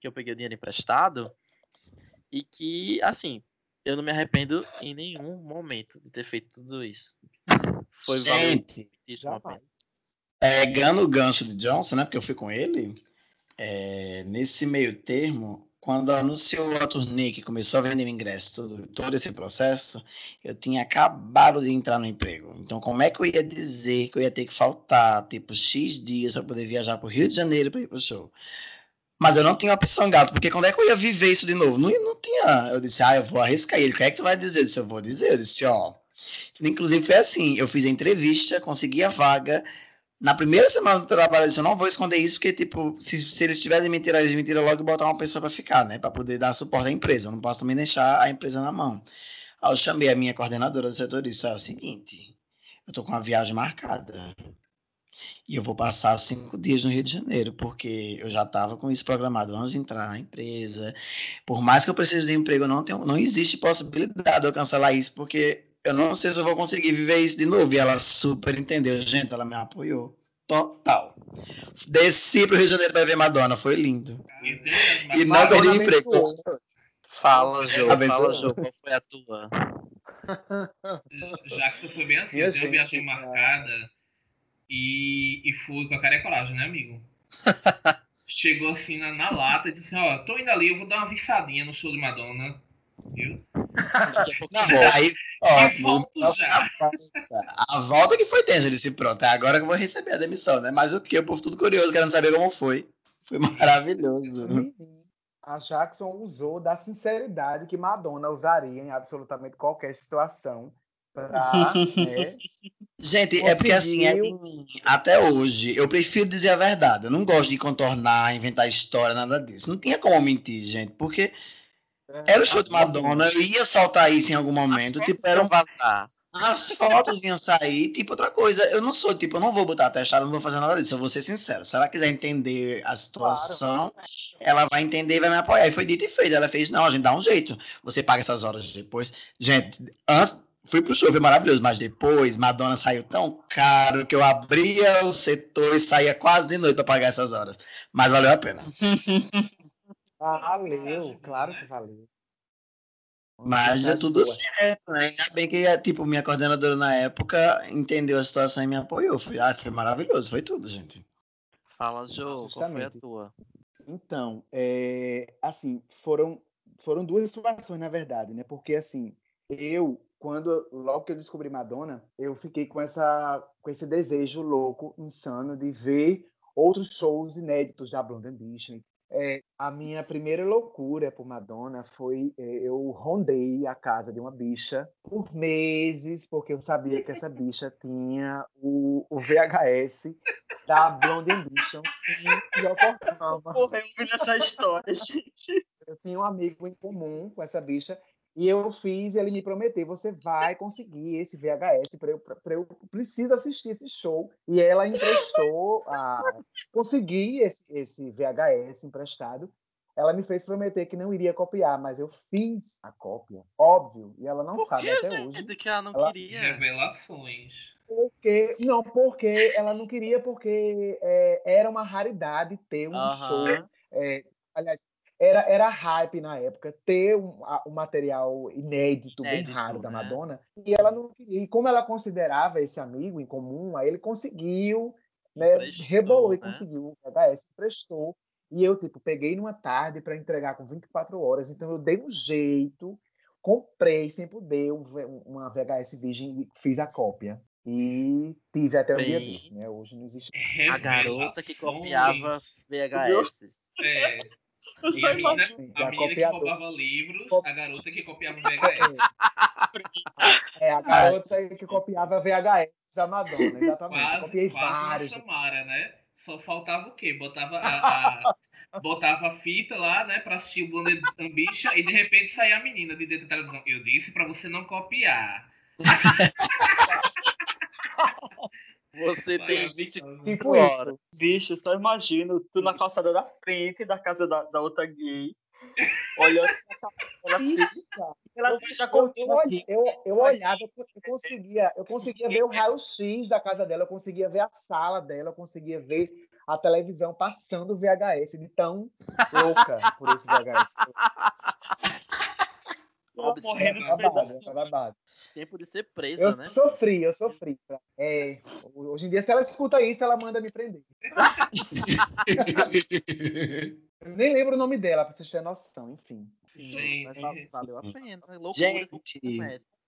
que eu peguei o dinheiro emprestado e que assim, eu não me arrependo em nenhum momento de ter feito tudo isso. Foi Gente, a jamais. pena. Pegando o gancho de Johnson, né? Porque eu fui com ele. é, nesse meio termo, quando anunciou a turnê que começou a vender o ingresso, todo, todo esse processo, eu tinha acabado de entrar no emprego. Então, como é que eu ia dizer que eu ia ter que faltar, tipo, X dias para poder viajar para o Rio de Janeiro para ir pro show? Mas eu não tinha opção, gato, porque quando é que eu ia viver isso de novo? Não, não tinha. Eu disse, ah, eu vou arriscar. Ele, o que é que tu vai dizer? Eu disse, eu vou dizer. Eu disse, ó. Inclusive foi assim: eu fiz a entrevista, consegui a vaga. Na primeira semana do trabalho, eu não vou esconder isso, porque, tipo, se, se eles tiverem mentira, eles mentiram logo e botar uma pessoa para ficar, né? Para poder dar suporte à empresa. Eu não posso também deixar a empresa na mão. Aí eu chamei a minha coordenadora do setor e disse, é o seguinte, eu tô com uma viagem marcada. E eu vou passar cinco dias no Rio de Janeiro, porque eu já estava com isso programado antes de entrar na empresa. Por mais que eu precise de emprego, não, tenho, não existe possibilidade de eu cancelar isso, porque eu não sei se eu vou conseguir viver isso de novo. E ela super entendeu. Gente, ela me apoiou. Total. Desci pro Rio de Janeiro para ver Madonna. Foi lindo. E E não perdi emprego. Fala, Jô, fala, Jô, qual foi a tua? Jackson foi bem assim, eu gente, viagem marcada e, e fui com a cara e coragem, né, amigo? Chegou assim na, na lata e disse, ó, tô indo ali, eu vou dar uma viçadinha no show de Madonna. Viu? Daqui a Não, volta. aí, ó, volto já. a volta que foi tensa, eu disse, pronto, é agora que eu vou receber a demissão, né? Mas o que? O povo tudo curioso, querendo saber como foi. Foi maravilhoso. Menino, A Jackson usou da sinceridade que Madonna usaria em absolutamente qualquer situação pra, né, Gente, é porque assim, é, Conseguiu. até hoje, eu prefiro dizer a verdade. Eu não gosto de contornar, inventar história, nada disso. Não tinha como mentir, gente, porque era o show de Madonna, eu ia soltar isso em algum momento. Tipo, era um. As fotos iam sair, tipo, outra coisa. Eu não sou, tipo, eu não vou botar atestado, não vou fazer nada disso. Eu vou ser sincero. Se ela quiser entender a situação, ela vai entender e vai me apoiar. E foi dito e feito. Ela fez, não, a gente dá um jeito. Você paga essas horas depois. Gente, antes, fui pro show, foi maravilhoso, mas depois, Madonna saiu tão caro que eu abria o setor e saía quase de noite pra pagar essas horas. Mas valeu a pena. Valeu, claro que valeu. Mas é tudo Boa. certo, né? Ainda bem que, tipo, minha coordenadora na época entendeu a situação e me apoiou. Foi, ah, foi maravilhoso, foi tudo, gente. Fala, Jô, qual foi a Justamente. tua? Então, é, assim, foram, foram duas situações, na verdade, né? Porque, assim, eu, quando, logo que eu descobri Madonna, eu fiquei com, essa, com esse desejo louco, insano, de ver outros shows inéditos da Blonde Ambition. É, a minha primeira loucura por Madonna foi é, eu rondei a casa de uma bicha por meses, porque eu sabia que essa bicha tinha o, o VHS da Blonde Ambition em Yokohama. Porra, eu vi nessa história, gente. Eu tinha um amigo em comum com essa bicha e eu fiz ele me prometer, você vai conseguir esse VHS para eu, pra eu preciso assistir esse show. E ela emprestou, a, consegui esse, esse VHS emprestado. Ela me fez prometer que não iria copiar, mas eu fiz a cópia, óbvio, e ela não Por sabe que, até gente? hoje. Que ela não Ela- queria? Revelações. Porque, não, porque ela não queria, porque é, era uma raridade ter um Aham. show. é, aliás, era, era hype na época ter um, um material inédito, inédito, bem raro né? da Madonna. E ela não queria. E como ela considerava esse amigo em comum, aí ele conseguiu, né? rebolou e né? conseguiu o VHS, prestou. E eu, tipo, peguei numa tarde para entregar com 24 horas. Então eu dei um jeito, comprei sem poder uma VHS virgem e fiz a cópia. E tive até o dia desse, né? Hoje não existe. A garota que copiava VHS. É. E a menina, a menina que roubava livros, a garota que copiava VHS. É, a garota que copiava VHS da Madonna, exatamente. Quase, Copiei quase vários. Samara, né? Só faltava o quê? Botava a, a botava a fita lá, né, pra assistir o Blonde Ambition e de repente saía a menina de dentro da televisão. Eu disse pra você não copiar. Você tem 24 tipo horas. Isso. Bicho, só imagino tu na calçada da frente da casa da, da outra gay. Olhando ela assim. Ela já cortou assim. Eu, eu olhava, eu conseguia, eu conseguia ver o raio-x da casa dela, eu conseguia ver a sala dela, eu conseguia ver a televisão passando o VHS, de tão louca por esse VHS. Morrendo de babado, Tempo de ser presa, eu né? Eu sofri, eu sofri. É, hoje em dia, se ela escuta isso, ela manda me prender. eu nem lembro o nome dela, pra vocês terem noção, enfim. Sim, mas valeu a pena. É loucura, Gente,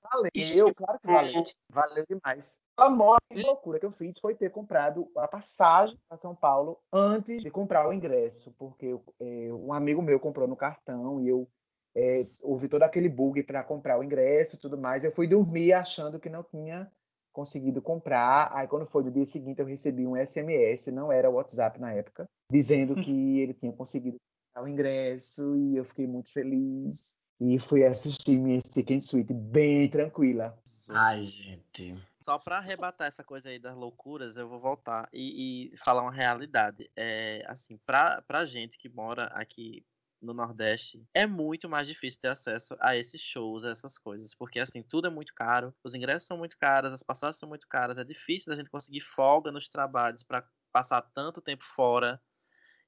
valeu, claro que valeu. Valeu demais. A maior loucura que eu fiz foi ter comprado a passagem para São Paulo antes de comprar o ingresso, porque é, um amigo meu comprou no cartão e eu é, houve todo aquele bug para comprar o ingresso e tudo mais. Eu fui dormir achando que não tinha conseguido comprar. Aí, quando foi no dia seguinte, eu recebi um SMS, não era o WhatsApp na época, dizendo que ele tinha conseguido comprar o ingresso e eu fiquei muito feliz. E fui assistir minha Chicken Suite bem tranquila. Ai, gente. Só para arrebatar essa coisa aí das loucuras, eu vou voltar e, e falar uma realidade. É, assim, para pra gente que mora aqui no Nordeste, é muito mais difícil ter acesso a esses shows, a essas coisas, porque assim, tudo é muito caro, os ingressos são muito caros, as passagens são muito caras, é difícil da gente conseguir folga nos trabalhos para passar tanto tempo fora.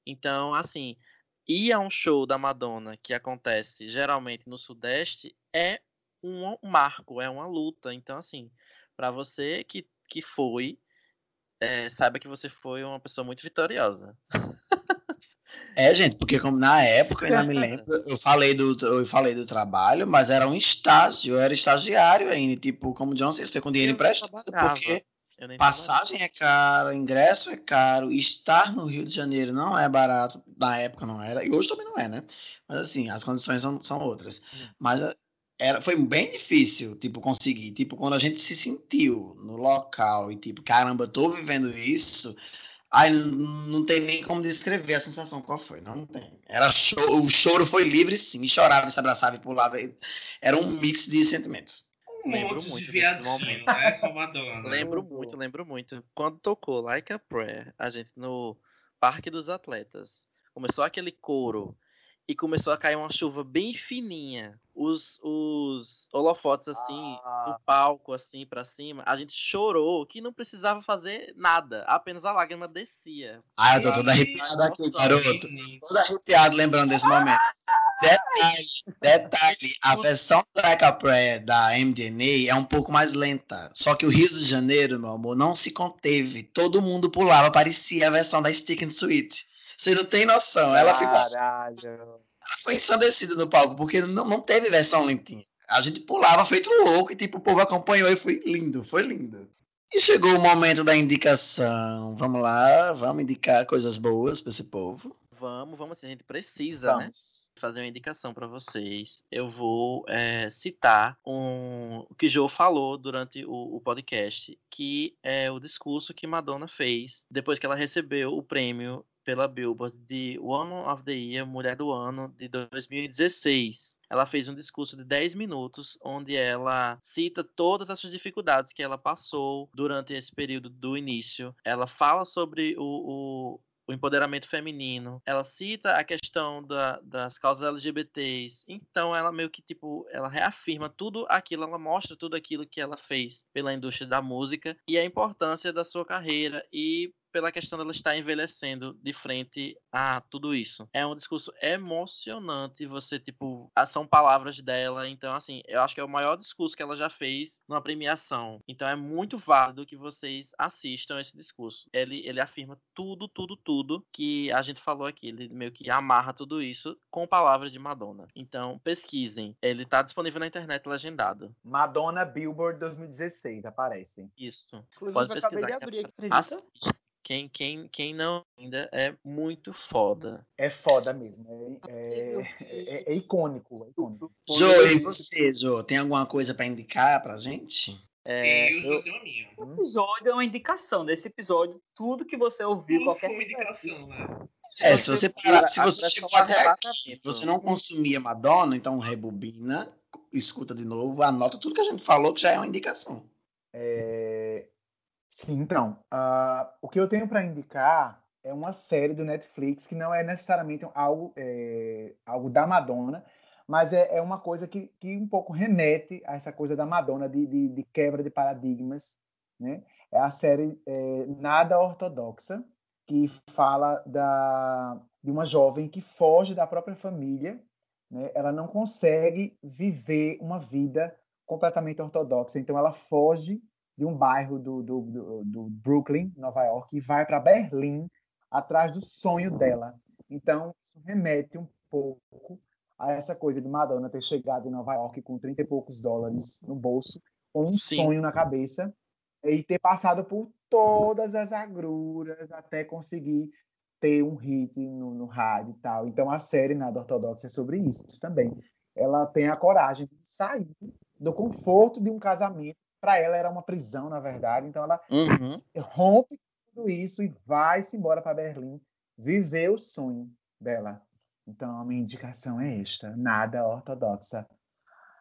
Então, assim, ir a um show da Madonna que acontece geralmente no Sudeste é um marco, é uma luta. Então, assim, para você que, que foi, é, saiba que você foi uma pessoa muito vitoriosa. É, gente, porque como na época, ainda me lembro, eu falei do, eu falei do trabalho, mas era um estágio, eu era estagiário ainda, tipo, como John foi com dinheiro emprestado, porque passagem é cara, ingresso é caro, estar no Rio de Janeiro não é barato, na época não era, e hoje também não é, né? Mas assim, as condições são, são outras. Hum. Mas eh, era, foi bem difícil, tipo, conseguir, tipo, quando a gente se sentiu no local e tipo, caramba, tô vivendo isso, Ai, não tem nem como descrever a sensação qual foi, não tem. Era o choro foi livre, sim, chorava, se abraçava e pulava. Era um mix de sentimentos. Um lembro muito de viadinho, né, com Madonna. Lembro muito, lembro muito. Quando tocou Like a Prayer, a gente no Parque dos Atletas, começou aquele coro e começou a cair uma chuva bem fininha. Os, os holofotes, assim, ah. do palco, assim, para cima, a gente chorou que não precisava fazer nada, apenas a lágrima descia. Ah, eu tô todo arrepiado aqui, garoto. Todo arrepiado lembrando desse momento. Detalhe, detalhe, a versão Track Prayer da MDNA é um pouco mais lenta. Só que o Rio de Janeiro, meu amor, não se conteve. Todo mundo pulava, parecia a versão da Stick and Sweet. Você não tem noção. Ela ficou. Caralho. Ela foi ensandecida no palco, porque não, não teve versão lentinha. A gente pulava feito louco e tipo, o povo acompanhou e foi lindo, foi lindo. E chegou o momento da indicação. Vamos lá, vamos indicar coisas boas para esse povo. Vamos, vamos, a gente precisa, né, vamos. né? Fazer uma indicação para vocês. Eu vou é, citar um, o que Joe falou durante o, o, podcast, que é o discurso que Madonna fez depois que ela recebeu o prêmio pela Billboard de Woman of the Year, Mulher do Ano, de 2016. Ela fez um discurso de 10 minutos, onde ela cita todas as dificuldades que ela passou durante esse período do início. Ela fala sobre o, o o empoderamento feminino, ela cita a questão da, das causas LGBTs, então ela meio que tipo, ela reafirma tudo aquilo, ela mostra tudo aquilo que ela fez pela indústria da música e a importância da sua carreira e pela questão dela estar envelhecendo de frente a tudo isso. É um discurso emocionante, você, tipo, são palavras dela, então, assim, eu acho que é o maior discurso que ela já fez numa premiação. Então é muito válido que vocês assistam esse discurso. Ele, ele afirma tudo, tudo, tudo que a gente falou aqui. Ele meio que amarra tudo isso com palavras de Madonna. Então, pesquisem. Ele tá disponível na internet legendado. Madonna Billboard 2016, aparece. Isso. Inclusive, Pode eu acabei pesquisar. de que abrir aqui, é- acredita? Assista. Quem, quem, quem não ainda é muito foda. É foda mesmo. É, é, é- é icônico. É icônico. Jô, e você, Jô, tem alguma coisa pra indicar pra gente? É, eu já tenho a minha. O episódio é uma indicação desse episódio. Tudo que você ouviu, Não qualquer foi uma indicação, né? É, se você, parar, se você chegou até aqui, se você não consumia Madonna, então rebobina, escuta de novo, anota tudo que a gente falou, que já é uma indicação. É, Sim, então, ah, o que eu tenho para indicar é uma série do Netflix que não é necessariamente algo, é, algo da Madonna, mas é, é uma coisa que, que um pouco remete a essa coisa da Madonna, de, de, de quebra de paradigmas. Né? É a série é, Nada Ortodoxa, que fala da, de uma jovem que foge da própria família, né? ela não consegue viver uma vida completamente ortodoxa, então ela foge de um bairro do, do, do, do Brooklyn, Nova York, e vai para Berlim atrás do sonho dela. Então, isso remete um pouco a essa coisa de Madonna ter chegado em Nova York com 30 e poucos dólares no bolso, com um Sim. sonho na cabeça, e ter passado por todas as agruras até conseguir ter um hit no, no rádio e tal. Então, a série Nada Ortodoxa é sobre isso também. Ela tem a coragem de sair do conforto de um casamento. Para ela era uma prisão, na verdade. Então, ela Uhum. rompe tudo isso e vai-se embora para Berlim viver o sonho dela. Então, a minha indicação é esta: Nada Ortodoxa.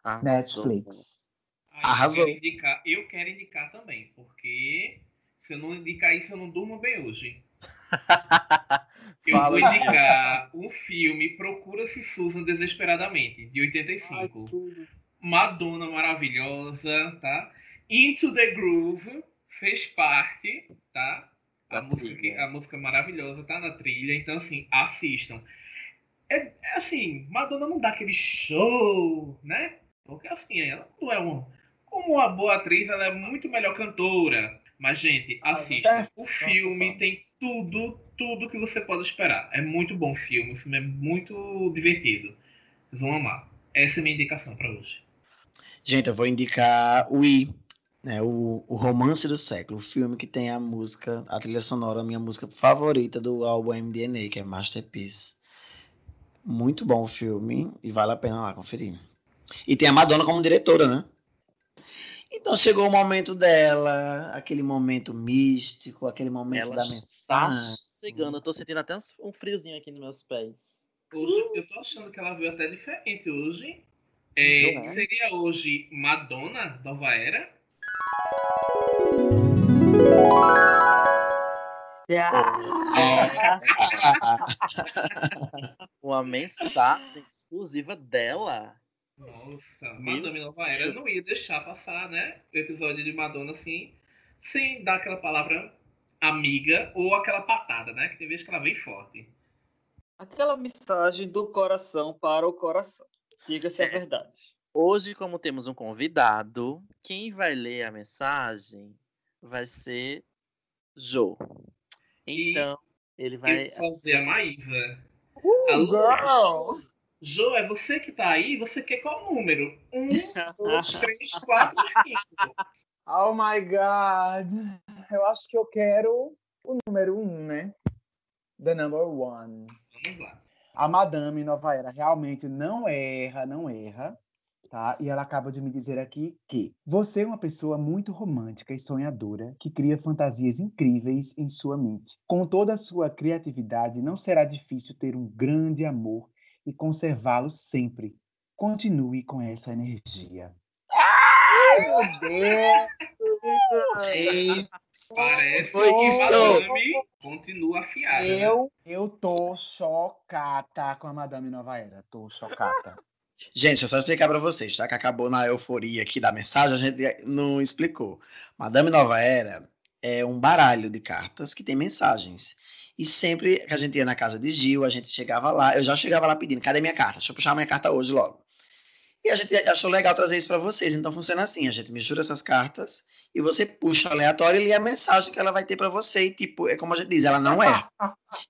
Arrasou. Netflix. Arrasou. Eu quero, indicar, eu quero indicar também, porque se eu não indicar isso, eu não durmo bem hoje. Eu Fala vou indicar um filme Procura-se Susan Desesperadamente, de 85. Madonna maravilhosa, tá? Into the Groove fez parte, tá? A Da música, que, a música maravilhosa tá na trilha, então assim, assistam. É, é assim, Madonna não dá aquele show, né? Porque assim, ela não é uma. Como uma boa atriz, ela é muito melhor cantora. Mas, gente, assistam. O filme tem tudo, tudo que você pode esperar. É muito bom o filme, o filme é muito divertido. Vocês vão amar. Essa é a minha indicação pra hoje. Gente, eu vou indicar o I, né, o, o Romance do Século, o filme que tem a música, a trilha sonora, a minha música favorita do álbum MDNA, que é Masterpiece. Muito bom o filme e vale a pena lá conferir. E tem a Madonna como diretora, né? Então chegou o momento dela, aquele momento místico, aquele momento Ela da mensagem. chegando. Eu tô sentindo até um friozinho aqui nos meus pés. Hoje eu tô achando que ela veio até diferente hoje. É, é? seria hoje Madonna, Nova Era? Uma mensagem exclusiva dela. Nossa, Madonna Nova Era. Eu não ia deixar passar, né? O episódio de Madonna assim, sem dar aquela palavra amiga ou aquela patada, né? Que tem vezes que ela vem forte. Aquela mensagem do coração para o coração. Diga-se a É. verdade. Hoje, como temos um convidado, quem vai ler a mensagem vai ser Jô. Então, ele vai. Eu vou fazer a Maísa. Uh, Alô, Jô, é você que tá aí? Você quer qual número? Um, dois, três, quatro, cinco. Oh my God! Eu acho que eu quero o número um, né? The number one. Vamos lá. A Madame Nova Era realmente não erra, não erra, tá? E ela acaba de me dizer aqui que você é uma pessoa muito romântica e sonhadora que cria fantasias incríveis em sua mente. Com toda a sua criatividade, não será difícil ter um grande amor e conservá-lo sempre. Continue com essa energia. Ai, meu Deus! Ei, Parece que. Madame continua afiada. né? Eu, eu tô chocada com a Madame Nova Era. Tô chocada. Gente, eu só explicar pra vocês, tá? Que acabou na euforia aqui da mensagem, a gente não explicou. Madame Nova Era é um baralho de cartas que tem mensagens. E sempre que a gente ia na casa de Gil, a gente chegava lá, eu já chegava lá pedindo, cadê minha carta? Deixa eu puxar minha carta hoje logo. E a gente achou legal trazer isso para vocês. Então funciona assim: a gente mistura essas cartas e você puxa aleatório e lê a mensagem que ela vai ter para você. E, tipo, é como a gente diz, ela não é.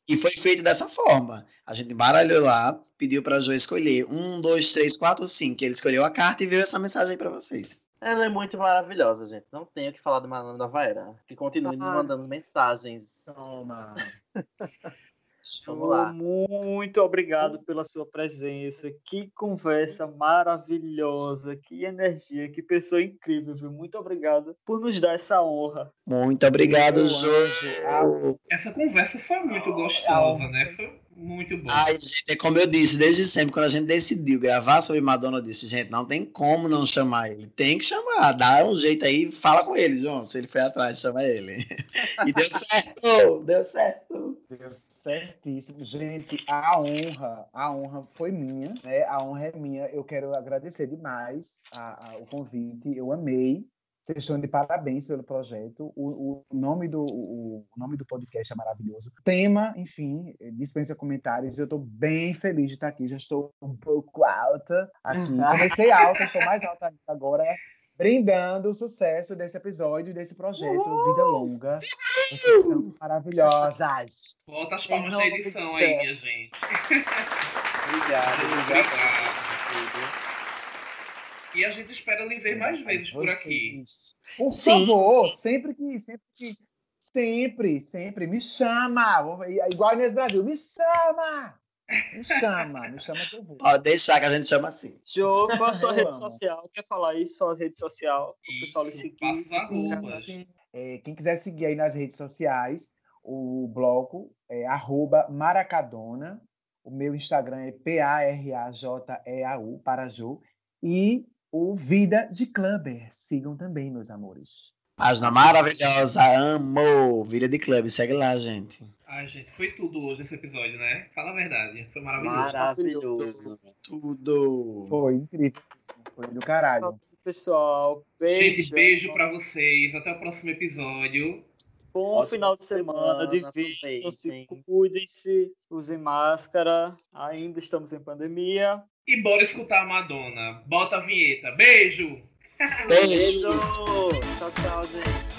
E foi feito dessa forma. A gente embaralhou lá, pediu para a Jo escolher um, dois, três, quatro, cinco. Ele escolheu a carta e veio essa mensagem aí para vocês. Ela é muito maravilhosa, gente. Não tenho o que falar do Madame da Vaera. Que continue nos mandando mensagens. Toma. Vamos lá. Muito obrigado pela sua presença. Que conversa maravilhosa, que energia, que pessoa incrível, viu? Muito obrigado por nos dar essa honra. Muito obrigado, Jo. Essa conversa foi muito gostosa, né? Foi muito bom. Ai, gente, é como eu disse desde sempre, quando a gente decidiu gravar sobre Madonna, eu disse, gente, não tem como não chamar ele. Tem que chamar, dá um jeito aí, fala com ele, João. Se ele foi atrás, chama ele. E deu certo, deu certo. Deu certíssimo. Gente, a honra, a honra foi minha, né? A honra é minha. Eu quero agradecer demais a, a, o convite. Eu amei. Vocês estão de parabéns pelo projeto. O, o, nome do, o, o nome do podcast é maravilhoso. Tema, enfim, dispensa comentários. Eu estou bem feliz de estar aqui. Já estou um pouco alta aqui. Comecei alta, estou mais alta agora. Brindando o sucesso desse episódio, desse projeto Vida Longa. Vocês são maravilhosas. Volta as palmas da edição aí, minha gente. Obrigado, obrigado. obrigado. E a gente espera lhe ver mais vezes por aqui. Por favor, sempre que, sempre que, sempre, sempre me chama. Igual a Inês Brasil, me chama. Me chama, me chama que eu vou. Pode deixar que a gente chama assim. Jô, qual a sua rede amo. social? Quer falar aí sua rede social? O pessoal lhe seguir. Sim, é, quem quiser seguir aí nas redes sociais, o bloco é arroba maracadona. O meu Instagram é P-A-R-A-J-E-A-U, para Jô. E o Vida de Clubber. Sigam também, meus amores. Página maravilhosa, amo! Vida de Club, segue lá, gente. Ai, gente, foi tudo hoje esse episódio, né? Fala a verdade, foi maravilhoso. Maravilhoso. Tudo. Foi incrível. Foi do caralho. Pessoal, beijo. Gente, beijo pra vocês. Até o próximo episódio. Bom Ótimo final de semana, divirtam-se, cuidem-se, usem máscara. Ainda estamos em pandemia. E bora escutar a Madonna. Bota a vinheta. Beijo! Beijo! tchau, tchau, gente.